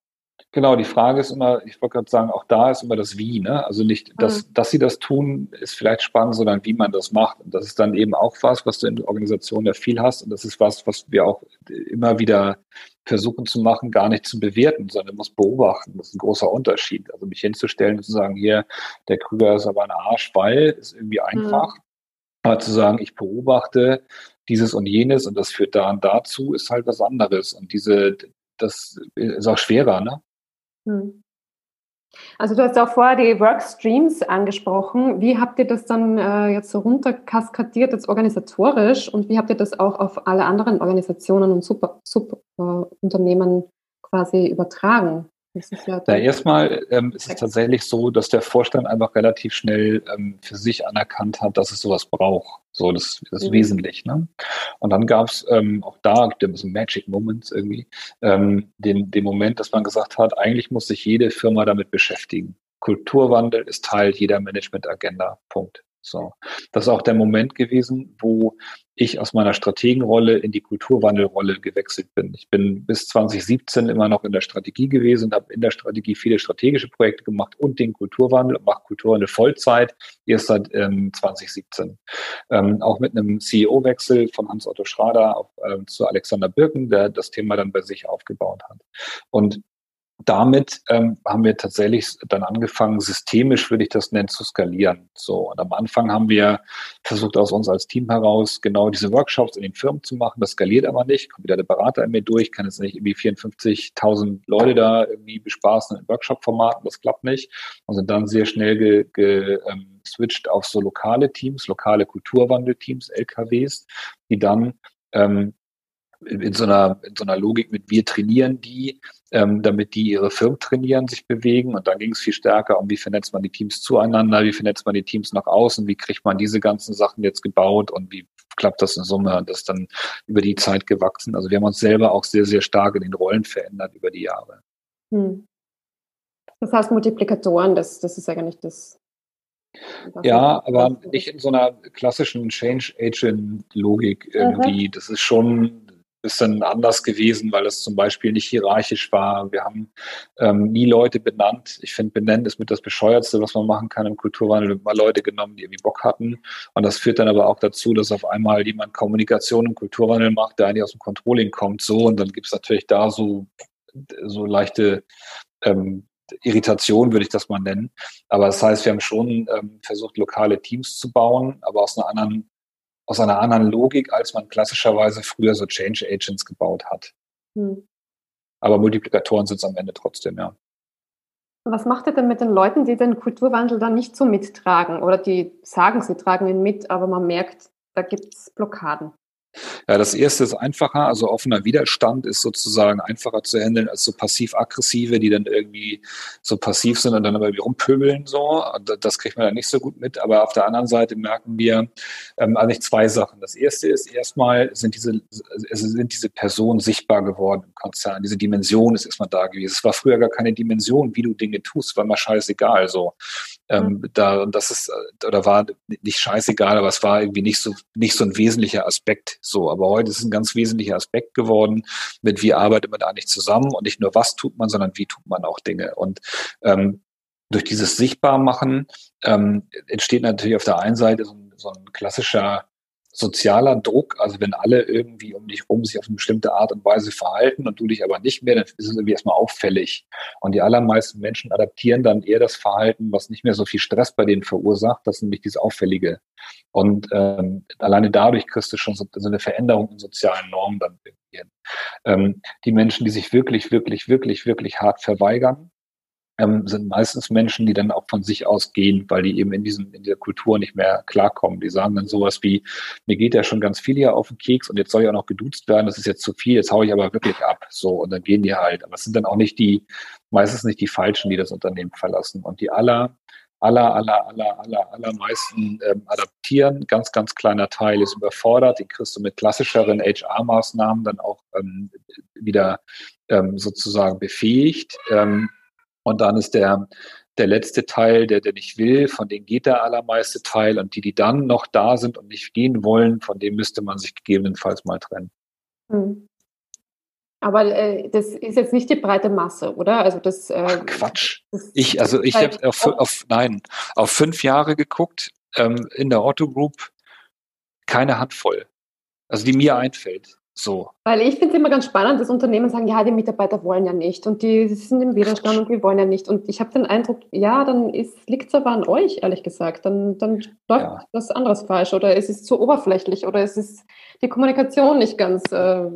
Genau, die Frage ist immer, ich wollte gerade sagen, auch da ist immer das Wie, ne? Also nicht, dass, mhm. dass sie das tun, ist vielleicht spannend, sondern wie man das macht. Und das ist dann eben auch was, was du in der Organisation ja viel hast. Und das ist was, was wir auch immer wieder versuchen zu machen, gar nicht zu bewerten, sondern muss beobachten. Das ist ein großer Unterschied. Also mich hinzustellen und zu sagen, hier, der Krüger ist aber ein Arsch, weil, ist irgendwie mhm. einfach. Mhm. Aber zu sagen, ich beobachte dieses und jenes und das führt da und dazu, ist halt was anderes. Und diese, das ist auch schwerer, ne? Hm.
Also du hast auch vorher die Workstreams angesprochen. Wie habt ihr das dann äh, jetzt so runterkaskadiert, jetzt organisatorisch und wie habt ihr das auch auf alle anderen Organisationen und Subunternehmen äh, quasi übertragen?
Ja, ja erstmal ähm, ist es tatsächlich so, dass der Vorstand einfach relativ schnell ähm, für sich anerkannt hat, dass es sowas braucht. So, das, das ist mhm. wesentlich. Ne? Und dann gab es ähm, auch da so Magic Moments irgendwie, ähm, den, den Moment, dass man gesagt hat, eigentlich muss sich jede Firma damit beschäftigen. Kulturwandel ist Teil jeder Management-Agenda. Punkt. So. Das ist auch der Moment gewesen, wo ich aus meiner Strategenrolle in die Kulturwandelrolle gewechselt bin. Ich bin bis 2017 immer noch in der Strategie gewesen und habe in der Strategie viele strategische Projekte gemacht und den Kulturwandel und mache Kulturwandel Vollzeit erst seit ähm, 2017. Ähm, auch mit einem CEO-Wechsel von Hans-Otto Schrader auf, ähm, zu Alexander Birken, der das Thema dann bei sich aufgebaut hat. Und damit ähm, haben wir tatsächlich dann angefangen, systemisch würde ich das nennen, zu skalieren. So, und am Anfang haben wir versucht, aus uns als Team heraus genau diese Workshops in den Firmen zu machen. Das skaliert aber nicht. Kommt wieder der Berater in mir durch, kann jetzt nicht irgendwie 54.000 Leute da irgendwie bespaßen in Workshop-Formaten. Das klappt nicht. Und sind dann sehr schnell ge, ge, ähm, switcht auf so lokale Teams, lokale Kulturwandelteams, LKWs, die dann ähm, in so einer, in so einer Logik mit wir trainieren die, ähm, damit die ihre Firmen trainieren, sich bewegen. Und dann ging es viel stärker um, wie vernetzt man die Teams zueinander, wie vernetzt man die Teams nach außen, wie kriegt man diese ganzen Sachen jetzt gebaut und wie klappt das in Summe und das ist dann über die Zeit gewachsen. Also wir haben uns selber auch sehr, sehr stark in den Rollen verändert über die Jahre. Hm.
Das heißt Multiplikatoren, das, das ist eigentlich das,
ja, aber nicht in so einer klassischen Change Agent Logik irgendwie. Mhm. Das ist schon bisschen anders gewesen, weil es zum Beispiel nicht hierarchisch war. Wir haben ähm, nie Leute benannt. Ich finde, benennen ist mit das Bescheuertste, was man machen kann im Kulturwandel. Mal Leute genommen, die irgendwie Bock hatten. Und das führt dann aber auch dazu, dass auf einmal jemand Kommunikation im Kulturwandel macht, der eigentlich aus dem Controlling kommt. So, und dann gibt es natürlich da so, so leichte ähm, Irritation, würde ich das mal nennen. Aber das heißt, wir haben schon ähm, versucht, lokale Teams zu bauen, aber aus einer anderen aus einer anderen Logik, als man klassischerweise früher so Change Agents gebaut hat. Hm. Aber Multiplikatoren sind es am Ende trotzdem, ja.
Was macht ihr denn mit den Leuten, die den Kulturwandel dann nicht so mittragen oder die sagen, sie tragen ihn mit, aber man merkt, da gibt es Blockaden?
Ja, das erste ist einfacher, also offener Widerstand ist sozusagen einfacher zu handeln als so passiv-aggressive, die dann irgendwie so passiv sind und dann aber irgendwie rumpöbeln so. Das kriegt man dann nicht so gut mit. Aber auf der anderen Seite merken wir ähm, eigentlich zwei Sachen. Das erste ist erstmal sind diese, es sind diese Personen sichtbar geworden im Konzern. Diese Dimension ist erstmal da gewesen. Es war früher gar keine Dimension, wie du Dinge tust, war mal scheißegal so. Ähm, mhm. da, das ist, äh, oder war nicht scheißegal, aber es war irgendwie nicht so, nicht so ein wesentlicher Aspekt. So, aber heute ist es ein ganz wesentlicher Aspekt geworden, mit wie arbeitet man eigentlich zusammen und nicht nur was tut man, sondern wie tut man auch Dinge. Und ähm, durch dieses Sichtbarmachen ähm, entsteht natürlich auf der einen Seite so ein, so ein klassischer sozialer Druck, also wenn alle irgendwie um dich rum sich auf eine bestimmte Art und Weise verhalten und du dich aber nicht mehr, dann ist es irgendwie erstmal auffällig. Und die allermeisten Menschen adaptieren dann eher das Verhalten, was nicht mehr so viel Stress bei denen verursacht, das ist nämlich dieses Auffällige. Und ähm, alleine dadurch kriegst du schon so, so eine Veränderung in sozialen Normen dann. Ähm, die Menschen, die sich wirklich, wirklich, wirklich, wirklich hart verweigern, ähm, sind meistens Menschen, die dann auch von sich aus gehen, weil die eben in, diesem, in dieser Kultur nicht mehr klarkommen. Die sagen dann sowas wie, mir geht ja schon ganz viel hier auf den Keks und jetzt soll ich auch noch geduzt werden, das ist jetzt zu viel, jetzt haue ich aber wirklich ab. So, und dann gehen die halt. Aber es sind dann auch nicht die, meistens nicht die Falschen, die das Unternehmen verlassen. Und die aller, aller, aller, aller, aller, allermeisten ähm, adaptieren. Ganz, ganz kleiner Teil ist überfordert. Die kriegst du mit klassischeren HR-Maßnahmen dann auch ähm, wieder ähm, sozusagen befähigt. Ähm, und dann ist der, der letzte Teil, der, der nicht will, von denen geht der allermeiste Teil. Und die, die dann noch da sind und nicht gehen wollen, von dem müsste man sich gegebenenfalls mal trennen. Hm.
Aber äh, das ist jetzt nicht die breite Masse, oder? Also das.
Äh, Ach, Quatsch. Das ich, also ich habe auf, auf, nein, auf fünf Jahre geguckt ähm, in der Otto Group, keine Handvoll. Also die mir einfällt. So.
Weil ich finde es immer ganz spannend, dass Unternehmen sagen, ja, die Mitarbeiter wollen ja nicht und die sind im Widerstand und die wollen ja nicht. Und ich habe den Eindruck, ja, dann liegt es aber an euch, ehrlich gesagt. Dann, dann läuft ja. was anderes falsch oder es ist zu oberflächlich oder es ist die Kommunikation nicht ganz. Äh,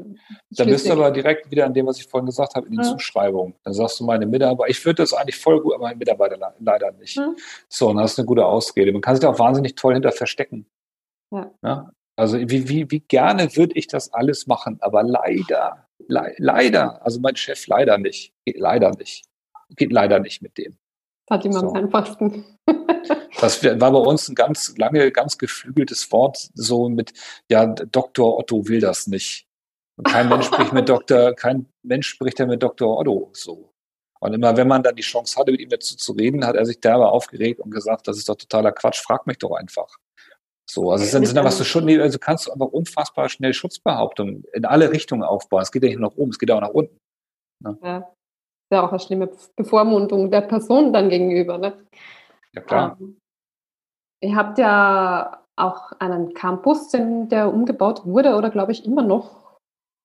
da bist du aber direkt wieder an dem, was ich vorhin gesagt habe, in die ja. Zuschreibung. Dann sagst du meine Mitarbeiter, ich würde das eigentlich voll gut, aber meine Mitarbeiter leider nicht. Ja. So, und das ist eine gute Ausrede. Man kann sich da auch wahnsinnig toll hinter verstecken. Ja. ja? Also wie, wie, wie gerne würde ich das alles machen, aber leider, le leider, also mein Chef leider nicht, geht leider nicht, geht leider nicht mit dem.
Hat jemand so. einfachsten.
Das war bei uns ein ganz lange, ganz geflügeltes Wort, so mit, ja, Dr. Otto will das nicht. Und kein Mensch spricht mit Dr., kein Mensch spricht ja mit Dr. Otto so. Und immer wenn man dann die Chance hatte, mit ihm dazu zu reden, hat er sich derbe aufgeregt und gesagt, das ist doch totaler Quatsch, frag mich doch einfach. So, also es sind, sind was du schon, also kannst du einfach unfassbar schnell Schutzbehauptungen in alle Richtungen aufbauen. Es geht ja nicht nur nach oben, es geht auch nach unten.
Ne? Ja. Ist ja auch eine schlimme Bevormundung der Person dann gegenüber. Ne?
Ja, klar. Ähm,
ihr habt ja auch einen Campus, der umgebaut wurde oder glaube ich immer noch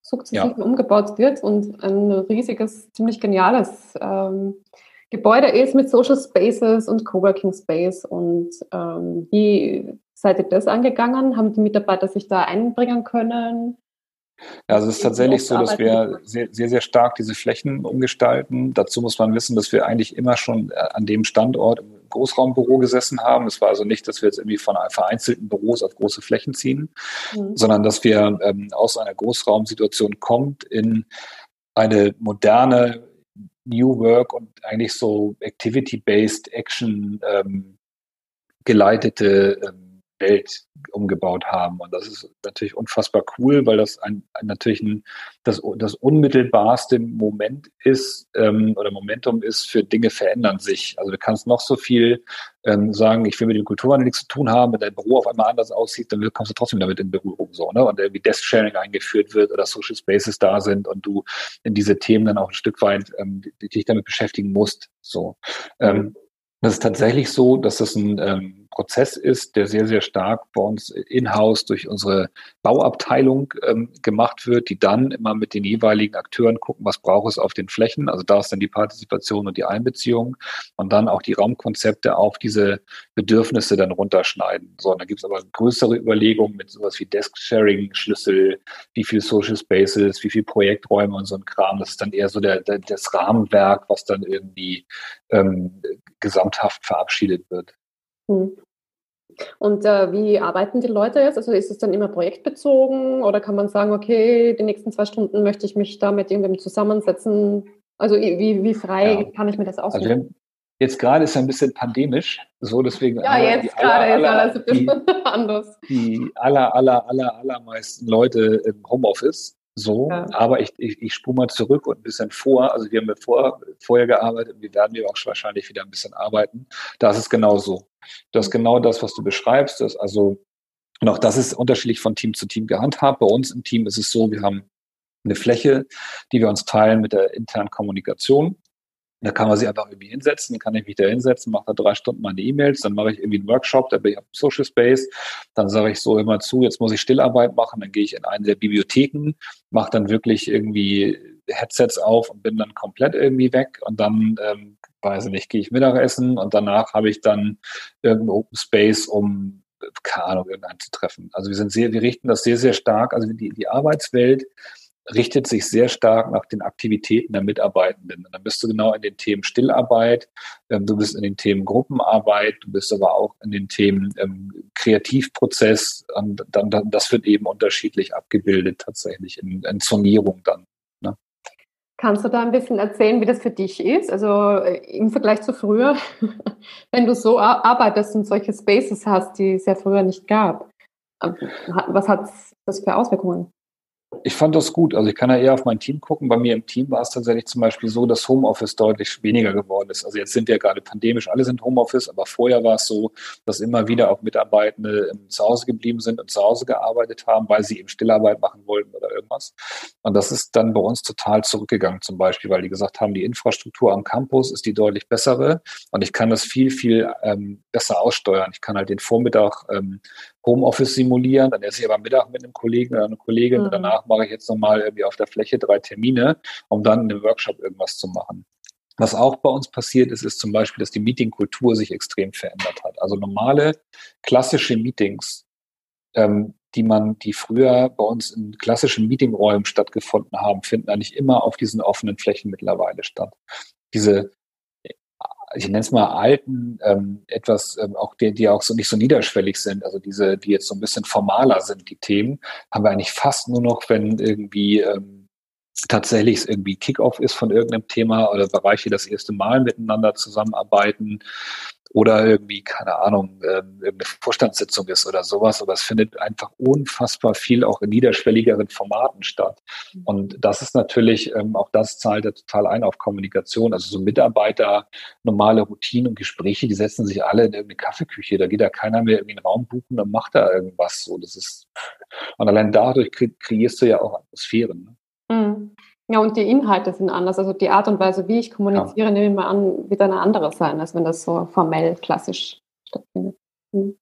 sukzessive ja. umgebaut wird und ein riesiges, ziemlich geniales ähm, Gebäude ist mit Social Spaces und Coworking Space. Und ähm, wie seid ihr das angegangen? Haben die Mitarbeiter sich da einbringen können?
Ja, also es ist tatsächlich so, dass wir sehr, sehr, sehr stark diese Flächen umgestalten. Dazu muss man wissen, dass wir eigentlich immer schon äh, an dem Standort im Großraumbüro gesessen haben. Es war also nicht, dass wir jetzt irgendwie von vereinzelten Büros auf große Flächen ziehen, mhm. sondern dass wir ähm, aus einer Großraumsituation kommt in eine moderne New Work und eigentlich so Activity-based Action ähm, geleitete ähm, Welt umgebaut haben. Und das ist natürlich unfassbar cool, weil das ein, ein natürlich ein, das, das unmittelbarste Moment ist ähm, oder Momentum ist für Dinge verändern sich. Also du kannst noch so viel ähm, sagen, ich will mit dem Kulturwandel nichts zu tun haben, wenn dein Büro auf einmal anders aussieht, dann kommst du trotzdem damit in Berührung so, ne? Und irgendwie Desk-Sharing eingeführt wird oder Social Spaces da sind und du in diese Themen dann auch ein Stück weit ähm, dich damit beschäftigen musst. So. Ähm, das ist tatsächlich so, dass das ein ähm, Prozess ist, der sehr, sehr stark bei uns in-house durch unsere Bauabteilung ähm, gemacht wird, die dann immer mit den jeweiligen Akteuren gucken, was braucht es auf den Flächen. Also da ist dann die Partizipation und die Einbeziehung und dann auch die Raumkonzepte auf diese Bedürfnisse dann runterschneiden. So, und dann gibt es aber größere Überlegungen mit sowas wie Desk-Sharing, Schlüssel, wie viel Social Spaces, wie viel Projekträume und so ein Kram. Das ist dann eher so der, der das Rahmenwerk, was dann irgendwie ähm, gesamthaft verabschiedet wird. Hm.
Und äh, wie arbeiten die Leute jetzt? Also ist es dann immer projektbezogen oder kann man sagen, okay, die nächsten zwei Stunden möchte ich mich da mit irgendwem zusammensetzen? Also wie, wie frei ja. kann ich mir das aussuchen? Also
jetzt gerade ist es ein bisschen pandemisch, so deswegen.
Ja, jetzt gerade ist alles ein bisschen anders.
Die aller, aller, aller, allermeisten Leute im Homeoffice so, ja. aber ich, ich, ich spule mal zurück und ein bisschen vor. Also wir haben ja vor, vorher gearbeitet und wir werden wir auch wahrscheinlich wieder ein bisschen arbeiten. Da ist es genauso. Das ist mhm. genau das, was du beschreibst. Das also, und auch das ist unterschiedlich von Team zu Team gehandhabt. Bei uns im Team ist es so, wir haben eine Fläche, die wir uns teilen mit der internen Kommunikation. Da kann man sich einfach irgendwie hinsetzen, dann kann ich mich da hinsetzen, mache da drei Stunden meine E-Mails, dann mache ich irgendwie einen Workshop, da bin ich auf Social Space, dann sage ich so immer zu, jetzt muss ich Stillarbeit machen, dann gehe ich in eine der Bibliotheken, mache dann wirklich irgendwie Headsets auf und bin dann komplett irgendwie weg und dann, ähm, weiß ich nicht, gehe ich Mittagessen und danach habe ich dann irgendeinen Open Space, um keine Ahnung, irgendeinen zu treffen. Also wir sind sehr, wir richten das sehr, sehr stark, also die, die Arbeitswelt richtet sich sehr stark nach den Aktivitäten der Mitarbeitenden. Und dann bist du genau in den Themen Stillarbeit, ähm, du bist in den Themen Gruppenarbeit, du bist aber auch in den Themen ähm, Kreativprozess. Und dann, dann, das wird eben unterschiedlich abgebildet tatsächlich in, in Zonierung dann. Ne?
Kannst du da ein bisschen erzählen, wie das für dich ist? Also äh, im Vergleich zu früher, wenn du so arbeitest und solche Spaces hast, die es ja früher nicht gab. Was hat das für Auswirkungen?
Ich fand das gut. Also ich kann ja eher auf mein Team gucken. Bei mir im Team war es tatsächlich zum Beispiel so, dass Homeoffice deutlich weniger geworden ist. Also jetzt sind wir gerade pandemisch, alle sind Homeoffice, aber vorher war es so, dass immer wieder auch Mitarbeitende zu Hause geblieben sind und zu Hause gearbeitet haben, weil sie eben Stillarbeit machen wollten oder irgendwas. Und das ist dann bei uns total zurückgegangen zum Beispiel, weil die gesagt haben, die Infrastruktur am Campus ist die deutlich bessere und ich kann das viel, viel ähm, besser aussteuern. Ich kann halt den Vormittag ähm, Homeoffice simulieren, dann esse ich aber Mittag mit einem Kollegen oder einer Kollegin mhm. danach mache ich jetzt nochmal irgendwie auf der Fläche drei Termine, um dann in einem Workshop irgendwas zu machen. Was auch bei uns passiert ist, ist zum Beispiel, dass die Meetingkultur sich extrem verändert hat. Also normale, klassische Meetings, ähm, die man, die früher bei uns in klassischen Meetingräumen stattgefunden haben, finden eigentlich immer auf diesen offenen Flächen mittlerweile statt. Diese ich nenne es mal alten, ähm, etwas ähm, auch die, die auch so nicht so niederschwellig sind, also diese, die jetzt so ein bisschen formaler sind, die Themen, haben wir eigentlich fast nur noch, wenn irgendwie ähm, tatsächlich irgendwie Kickoff ist von irgendeinem Thema oder Bereiche das erste Mal miteinander zusammenarbeiten oder irgendwie, keine Ahnung, ähm, irgendeine Vorstandssitzung ist oder sowas. Aber es findet einfach unfassbar viel auch in niederschwelligeren Formaten statt. Mhm. Und das ist natürlich, ähm, auch das zahlt ja total ein auf Kommunikation. Also so Mitarbeiter, normale Routinen und Gespräche, die setzen sich alle in irgendeine Kaffeeküche. Da geht da keiner mehr irgendwie einen Raum buchen und macht da irgendwas so. Das ist, und allein dadurch kreierst du ja auch Atmosphären.
Ne? Mhm. Ja, und die Inhalte sind anders. Also die Art und Weise, wie ich kommuniziere, ja. nehme ich mal an, wird eine andere sein, als wenn das so formell, klassisch stattfindet. Hm.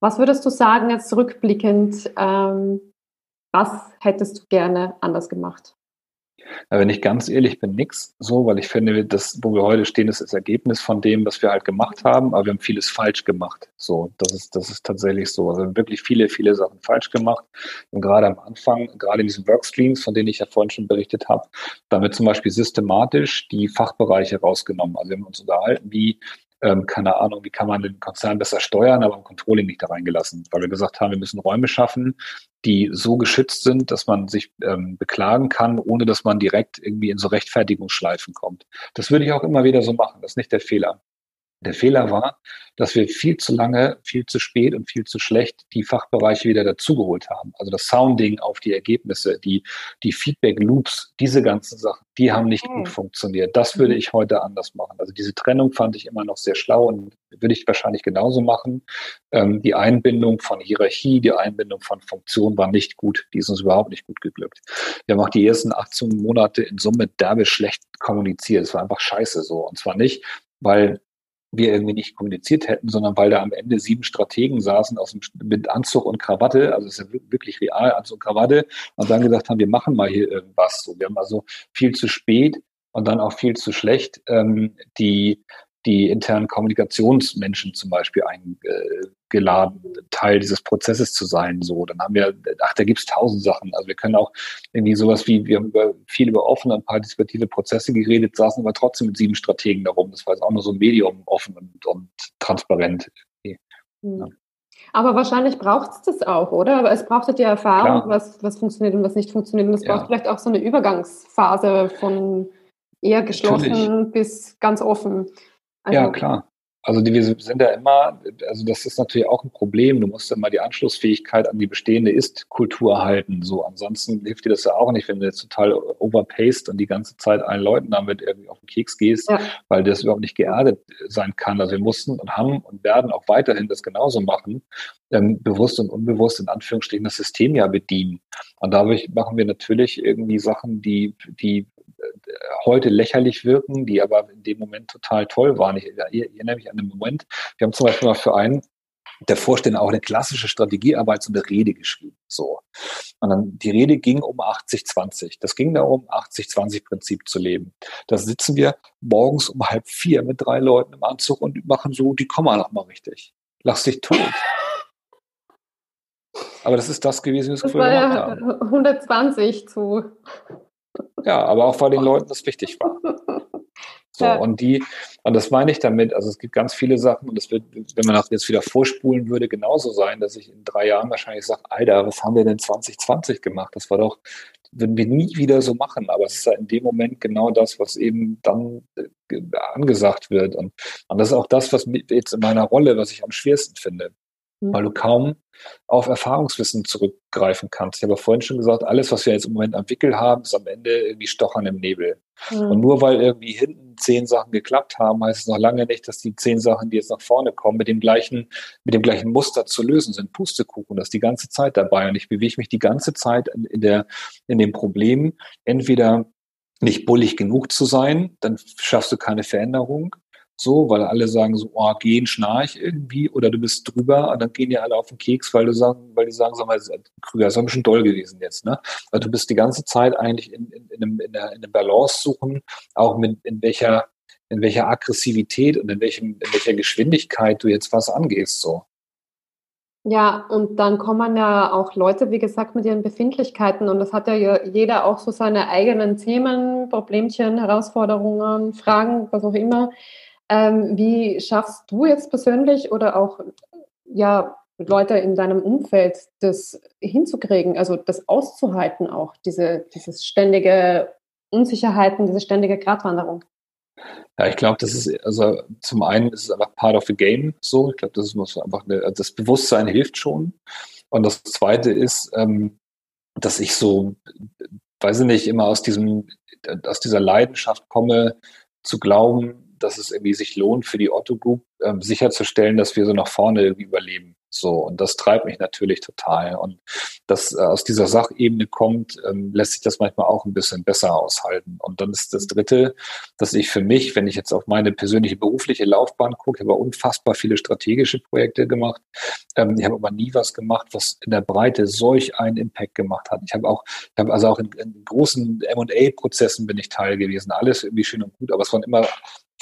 Was würdest du sagen, jetzt zurückblickend, ähm, was hättest du gerne anders gemacht?
Wenn ich ganz ehrlich bin, nix so, weil ich finde, das, wo wir heute stehen, ist das Ergebnis von dem, was wir halt gemacht haben, aber wir haben vieles falsch gemacht. So, das ist, das ist tatsächlich so. Also wir haben wirklich viele, viele Sachen falsch gemacht. Und gerade am Anfang, gerade in diesen Workstreams, von denen ich ja vorhin schon berichtet habe, damit zum Beispiel systematisch die Fachbereiche rausgenommen. Also wir haben uns unterhalten, wie ähm, keine Ahnung, wie kann man den Konzern besser steuern, aber im Controlling nicht da reingelassen, weil wir gesagt haben, wir müssen Räume schaffen, die so geschützt sind, dass man sich ähm, beklagen kann, ohne dass man direkt irgendwie in so Rechtfertigungsschleifen kommt. Das würde ich auch immer wieder so machen. Das ist nicht der Fehler. Der Fehler war, dass wir viel zu lange, viel zu spät und viel zu schlecht die Fachbereiche wieder dazugeholt haben. Also das Sounding auf die Ergebnisse, die, die Feedback Loops, diese ganzen Sachen, die haben nicht gut hm. funktioniert. Das würde mhm. ich heute anders machen. Also diese Trennung fand ich immer noch sehr schlau und würde ich wahrscheinlich genauso machen. Ähm, die Einbindung von Hierarchie, die Einbindung von Funktion war nicht gut. Die ist uns überhaupt nicht gut geglückt. Wir haben auch die ersten 18 Monate in Summe derbe schlecht kommuniziert. Es war einfach scheiße so. Und zwar nicht, weil wir irgendwie nicht kommuniziert hätten, sondern weil da am Ende sieben Strategen saßen aus dem, mit Anzug und Krawatte, also es ist ja wirklich real, Anzug und Krawatte, und dann gesagt haben, wir machen mal hier irgendwas. So, wir haben also viel zu spät und dann auch viel zu schlecht ähm, die die internen Kommunikationsmenschen zum Beispiel eingeladen, Teil dieses Prozesses zu sein. So, dann haben wir, ach, da gibt's tausend Sachen. Also wir können auch irgendwie sowas wie, wir haben über, viel über offene und partizipative Prozesse geredet, saßen aber trotzdem mit sieben Strategen darum. Das war jetzt auch nur so ein Medium offen und, und transparent. Okay.
Hm. Ja. Aber wahrscheinlich braucht es das auch, oder? Aber es braucht ja die Erfahrung, was, was funktioniert und was nicht funktioniert. Und es ja. braucht vielleicht auch so eine Übergangsphase von eher geschlossen Natürlich. bis ganz offen.
Also, ja, klar. Also die, wir sind ja immer, also das ist natürlich auch ein Problem. Du musst immer die Anschlussfähigkeit an die bestehende Ist-Kultur halten. So, ansonsten hilft dir das ja auch nicht, wenn du jetzt total overpaced und die ganze Zeit allen Leuten damit irgendwie auf den Keks gehst, ja. weil das überhaupt nicht geerdet sein kann. Also wir mussten und haben und werden auch weiterhin das genauso machen, ähm, bewusst und unbewusst in Anführungsstrichen das System ja bedienen. Und dadurch machen wir natürlich irgendwie Sachen, die, die heute lächerlich wirken, die aber in dem Moment total toll waren. Ich erinnere mich an den Moment, wir haben zum Beispiel mal für einen der Vorstände auch eine klassische Strategiearbeit, so eine Rede geschrieben. So. Und dann die Rede ging um 80-20. Das ging darum, 80-20-Prinzip zu leben. Da sitzen wir morgens um halb vier mit drei Leuten im Anzug und machen so die Komma noch mal richtig. Lass dich tot. Aber das ist das gewesen, was
wir früher gemacht haben. 120 zu
ja, aber auch weil den Leuten das wichtig war. So, ja. und die, und das meine ich damit, also es gibt ganz viele Sachen und es wird, wenn man das jetzt wieder vorspulen würde, genauso sein, dass ich in drei Jahren wahrscheinlich sage, Alter, was haben wir denn 2020 gemacht? Das war doch, würden wir nie wieder so machen, aber es ist ja in dem Moment genau das, was eben dann äh, angesagt wird. Und, und das ist auch das, was jetzt in meiner Rolle, was ich am schwersten finde. Mhm. weil du kaum auf Erfahrungswissen zurückgreifen kannst. Ich habe vorhin schon gesagt, alles, was wir jetzt im Moment am Wickel haben, ist am Ende irgendwie Stochern im Nebel. Mhm. Und nur weil irgendwie hinten zehn Sachen geklappt haben, heißt es noch lange nicht, dass die zehn Sachen, die jetzt nach vorne kommen, mit dem gleichen, mit dem gleichen Muster zu lösen sind. Pustekuchen, das ist die ganze Zeit dabei. Und ich bewege mich die ganze Zeit in, in der, in dem Problem, entweder nicht bullig genug zu sein, dann schaffst du keine Veränderung so, weil alle sagen so, oh, gehen, schnarch irgendwie, oder du bist drüber, und dann gehen die alle auf den Keks, weil du sagen, weil die sagen, sag mal, Krüger, ist ein bisschen doll gewesen jetzt, ne? Weil du bist die ganze Zeit eigentlich in, in, in, einem, in, der, in einem Balance suchen, auch mit, in welcher, in welcher Aggressivität und in welchem, in welcher Geschwindigkeit du jetzt was angehst, so.
Ja, und dann kommen ja auch Leute, wie gesagt, mit ihren Befindlichkeiten und das hat ja jeder auch so seine eigenen Themen, Problemchen, Herausforderungen, Fragen, was auch immer. Ähm, wie schaffst du jetzt persönlich oder auch ja, Leute in deinem Umfeld das hinzukriegen, also das auszuhalten auch, diese dieses ständige Unsicherheiten, diese ständige Gratwanderung?
Ja, ich glaube, das ist, also zum einen ist es einfach part of the game so. Ich glaube, das muss einfach eine, also das Bewusstsein hilft schon. Und das zweite ist, ähm, dass ich so, weiß ich nicht, immer aus diesem, aus dieser Leidenschaft komme, zu glauben, dass es irgendwie sich lohnt, für die Otto Group ähm, sicherzustellen, dass wir so nach vorne irgendwie überleben. So, und das treibt mich natürlich total. Und das äh, aus dieser Sachebene kommt, ähm, lässt sich das manchmal auch ein bisschen besser aushalten. Und dann ist das Dritte, dass ich für mich, wenn ich jetzt auf meine persönliche berufliche Laufbahn gucke, ich habe unfassbar viele strategische Projekte gemacht. Ähm, ich habe aber nie was gemacht, was in der Breite solch einen Impact gemacht hat. Ich habe auch, ich habe also auch in, in großen M&A-Prozessen bin ich Teil gewesen. Alles irgendwie schön und gut, aber es waren immer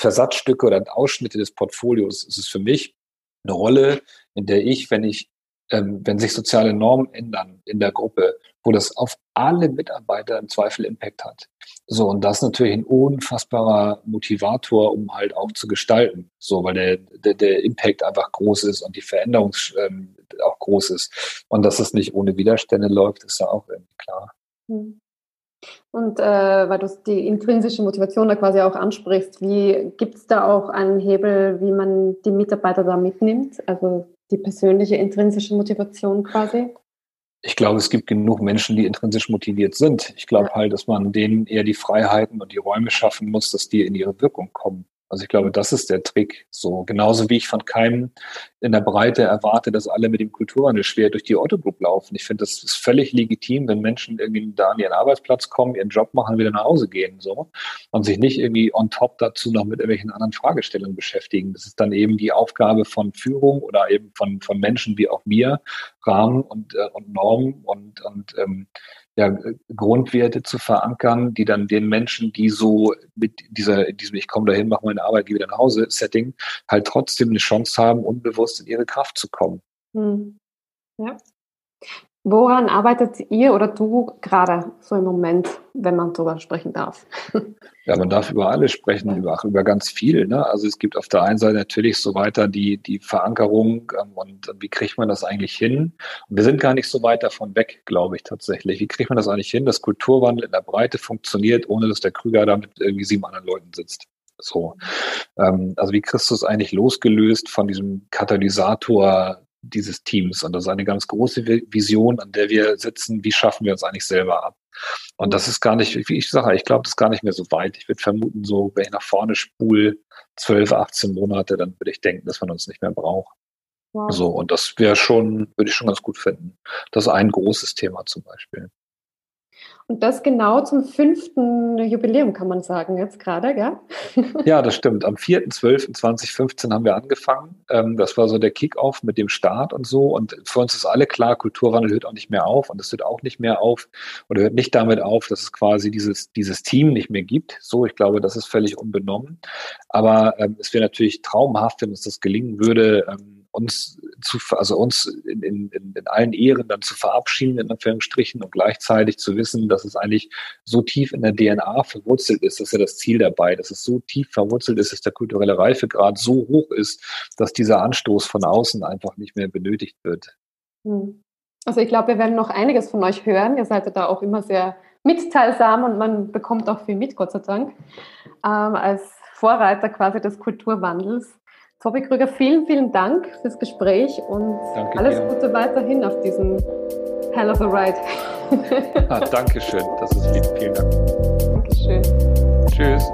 Versatzstücke oder Ausschnitte des Portfolios. Es ist für mich eine Rolle, in der ich, wenn ich, ähm, wenn sich soziale Normen ändern in der Gruppe, wo das auf alle Mitarbeiter im Zweifel Impact hat. So, und das ist natürlich ein unfassbarer Motivator, um halt auch zu gestalten. So, weil der, der, der Impact einfach groß ist und die Veränderung ähm, auch groß ist. Und dass es nicht ohne Widerstände läuft, ist ja auch irgendwie klar. Hm.
Und äh, weil du die intrinsische Motivation da quasi auch ansprichst, wie gibt es da auch einen Hebel, wie man die Mitarbeiter da mitnimmt? Also die persönliche intrinsische Motivation quasi?
Ich glaube, es gibt genug Menschen, die intrinsisch motiviert sind. Ich glaube ja. halt, dass man denen eher die Freiheiten und die Räume schaffen muss, dass die in ihre Wirkung kommen. Also ich glaube, das ist der Trick. So genauso wie ich von keinem in der Breite erwarte, dass alle mit dem Kulturwandel schwer durch die Otto Group laufen. Ich finde, das ist völlig legitim, wenn Menschen irgendwie da an ihren Arbeitsplatz kommen, ihren Job machen, wieder nach Hause gehen, so und sich nicht irgendwie on top dazu noch mit irgendwelchen anderen Fragestellungen beschäftigen. Das ist dann eben die Aufgabe von Führung oder eben von von Menschen wie auch mir, Rahmen und äh, und Normen und und ähm, ja, Grundwerte zu verankern, die dann den Menschen, die so mit dieser, diesem Ich komme dahin, mache meine Arbeit, gehe wieder nach Hause, Setting, halt trotzdem eine Chance haben, unbewusst in ihre Kraft zu kommen. Hm.
Ja. Woran arbeitet ihr oder du gerade so im Moment, wenn man darüber sprechen darf?
Ja, man darf über alles sprechen, über, über ganz viel. Ne? Also es gibt auf der einen Seite natürlich so weiter die, die Verankerung ähm, und wie kriegt man das eigentlich hin? Und wir sind gar nicht so weit davon weg, glaube ich tatsächlich. Wie kriegt man das eigentlich hin, dass Kulturwandel in der Breite funktioniert, ohne dass der Krüger da mit irgendwie sieben anderen Leuten sitzt? So. Ähm, also wie kriegst du es eigentlich losgelöst von diesem Katalysator dieses Teams. Und das ist eine ganz große Vision, an der wir sitzen. Wie schaffen wir uns eigentlich selber ab? Und das ist gar nicht, wie ich sage, ich glaube, das ist gar nicht mehr so weit. Ich würde vermuten, so, wenn ich nach vorne spule, 12, 18 Monate, dann würde ich denken, dass man uns nicht mehr braucht. Wow. So, und das wäre schon, würde ich schon ganz gut finden. Das ist ein großes Thema zum Beispiel.
Und das genau zum fünften Jubiläum, kann man sagen, jetzt gerade, gell?
Ja, das stimmt. Am 4.12.2015 haben wir angefangen. Ähm, das war so der Kickoff mit dem Start und so. Und für uns ist alle klar, Kulturwandel hört auch nicht mehr auf. Und es hört auch nicht mehr auf oder hört nicht damit auf, dass es quasi dieses, dieses Team nicht mehr gibt. So, ich glaube, das ist völlig unbenommen. Aber ähm, es wäre natürlich traumhaft, wenn uns das gelingen würde, ähm, uns zu, also uns in, in, in allen Ehren dann zu verabschieden, in Anführungsstrichen, und gleichzeitig zu wissen, dass es eigentlich so tief in der DNA verwurzelt ist, das ist ja das Ziel dabei, dass es so tief verwurzelt ist, dass der kulturelle Reifegrad so hoch ist, dass dieser Anstoß von außen einfach nicht mehr benötigt wird.
Hm. Also ich glaube, wir werden noch einiges von euch hören. Ihr seid da auch immer sehr mitteilsam und man bekommt auch viel mit, Gott sei Dank, ähm, als Vorreiter quasi des Kulturwandels. Tobi Krüger, vielen, vielen Dank fürs Gespräch und Danke alles dir. Gute weiterhin auf diesem Hell of a Ride.
ah, Dankeschön, das ist lieb. Vielen Dank.
Dankeschön.
Tschüss.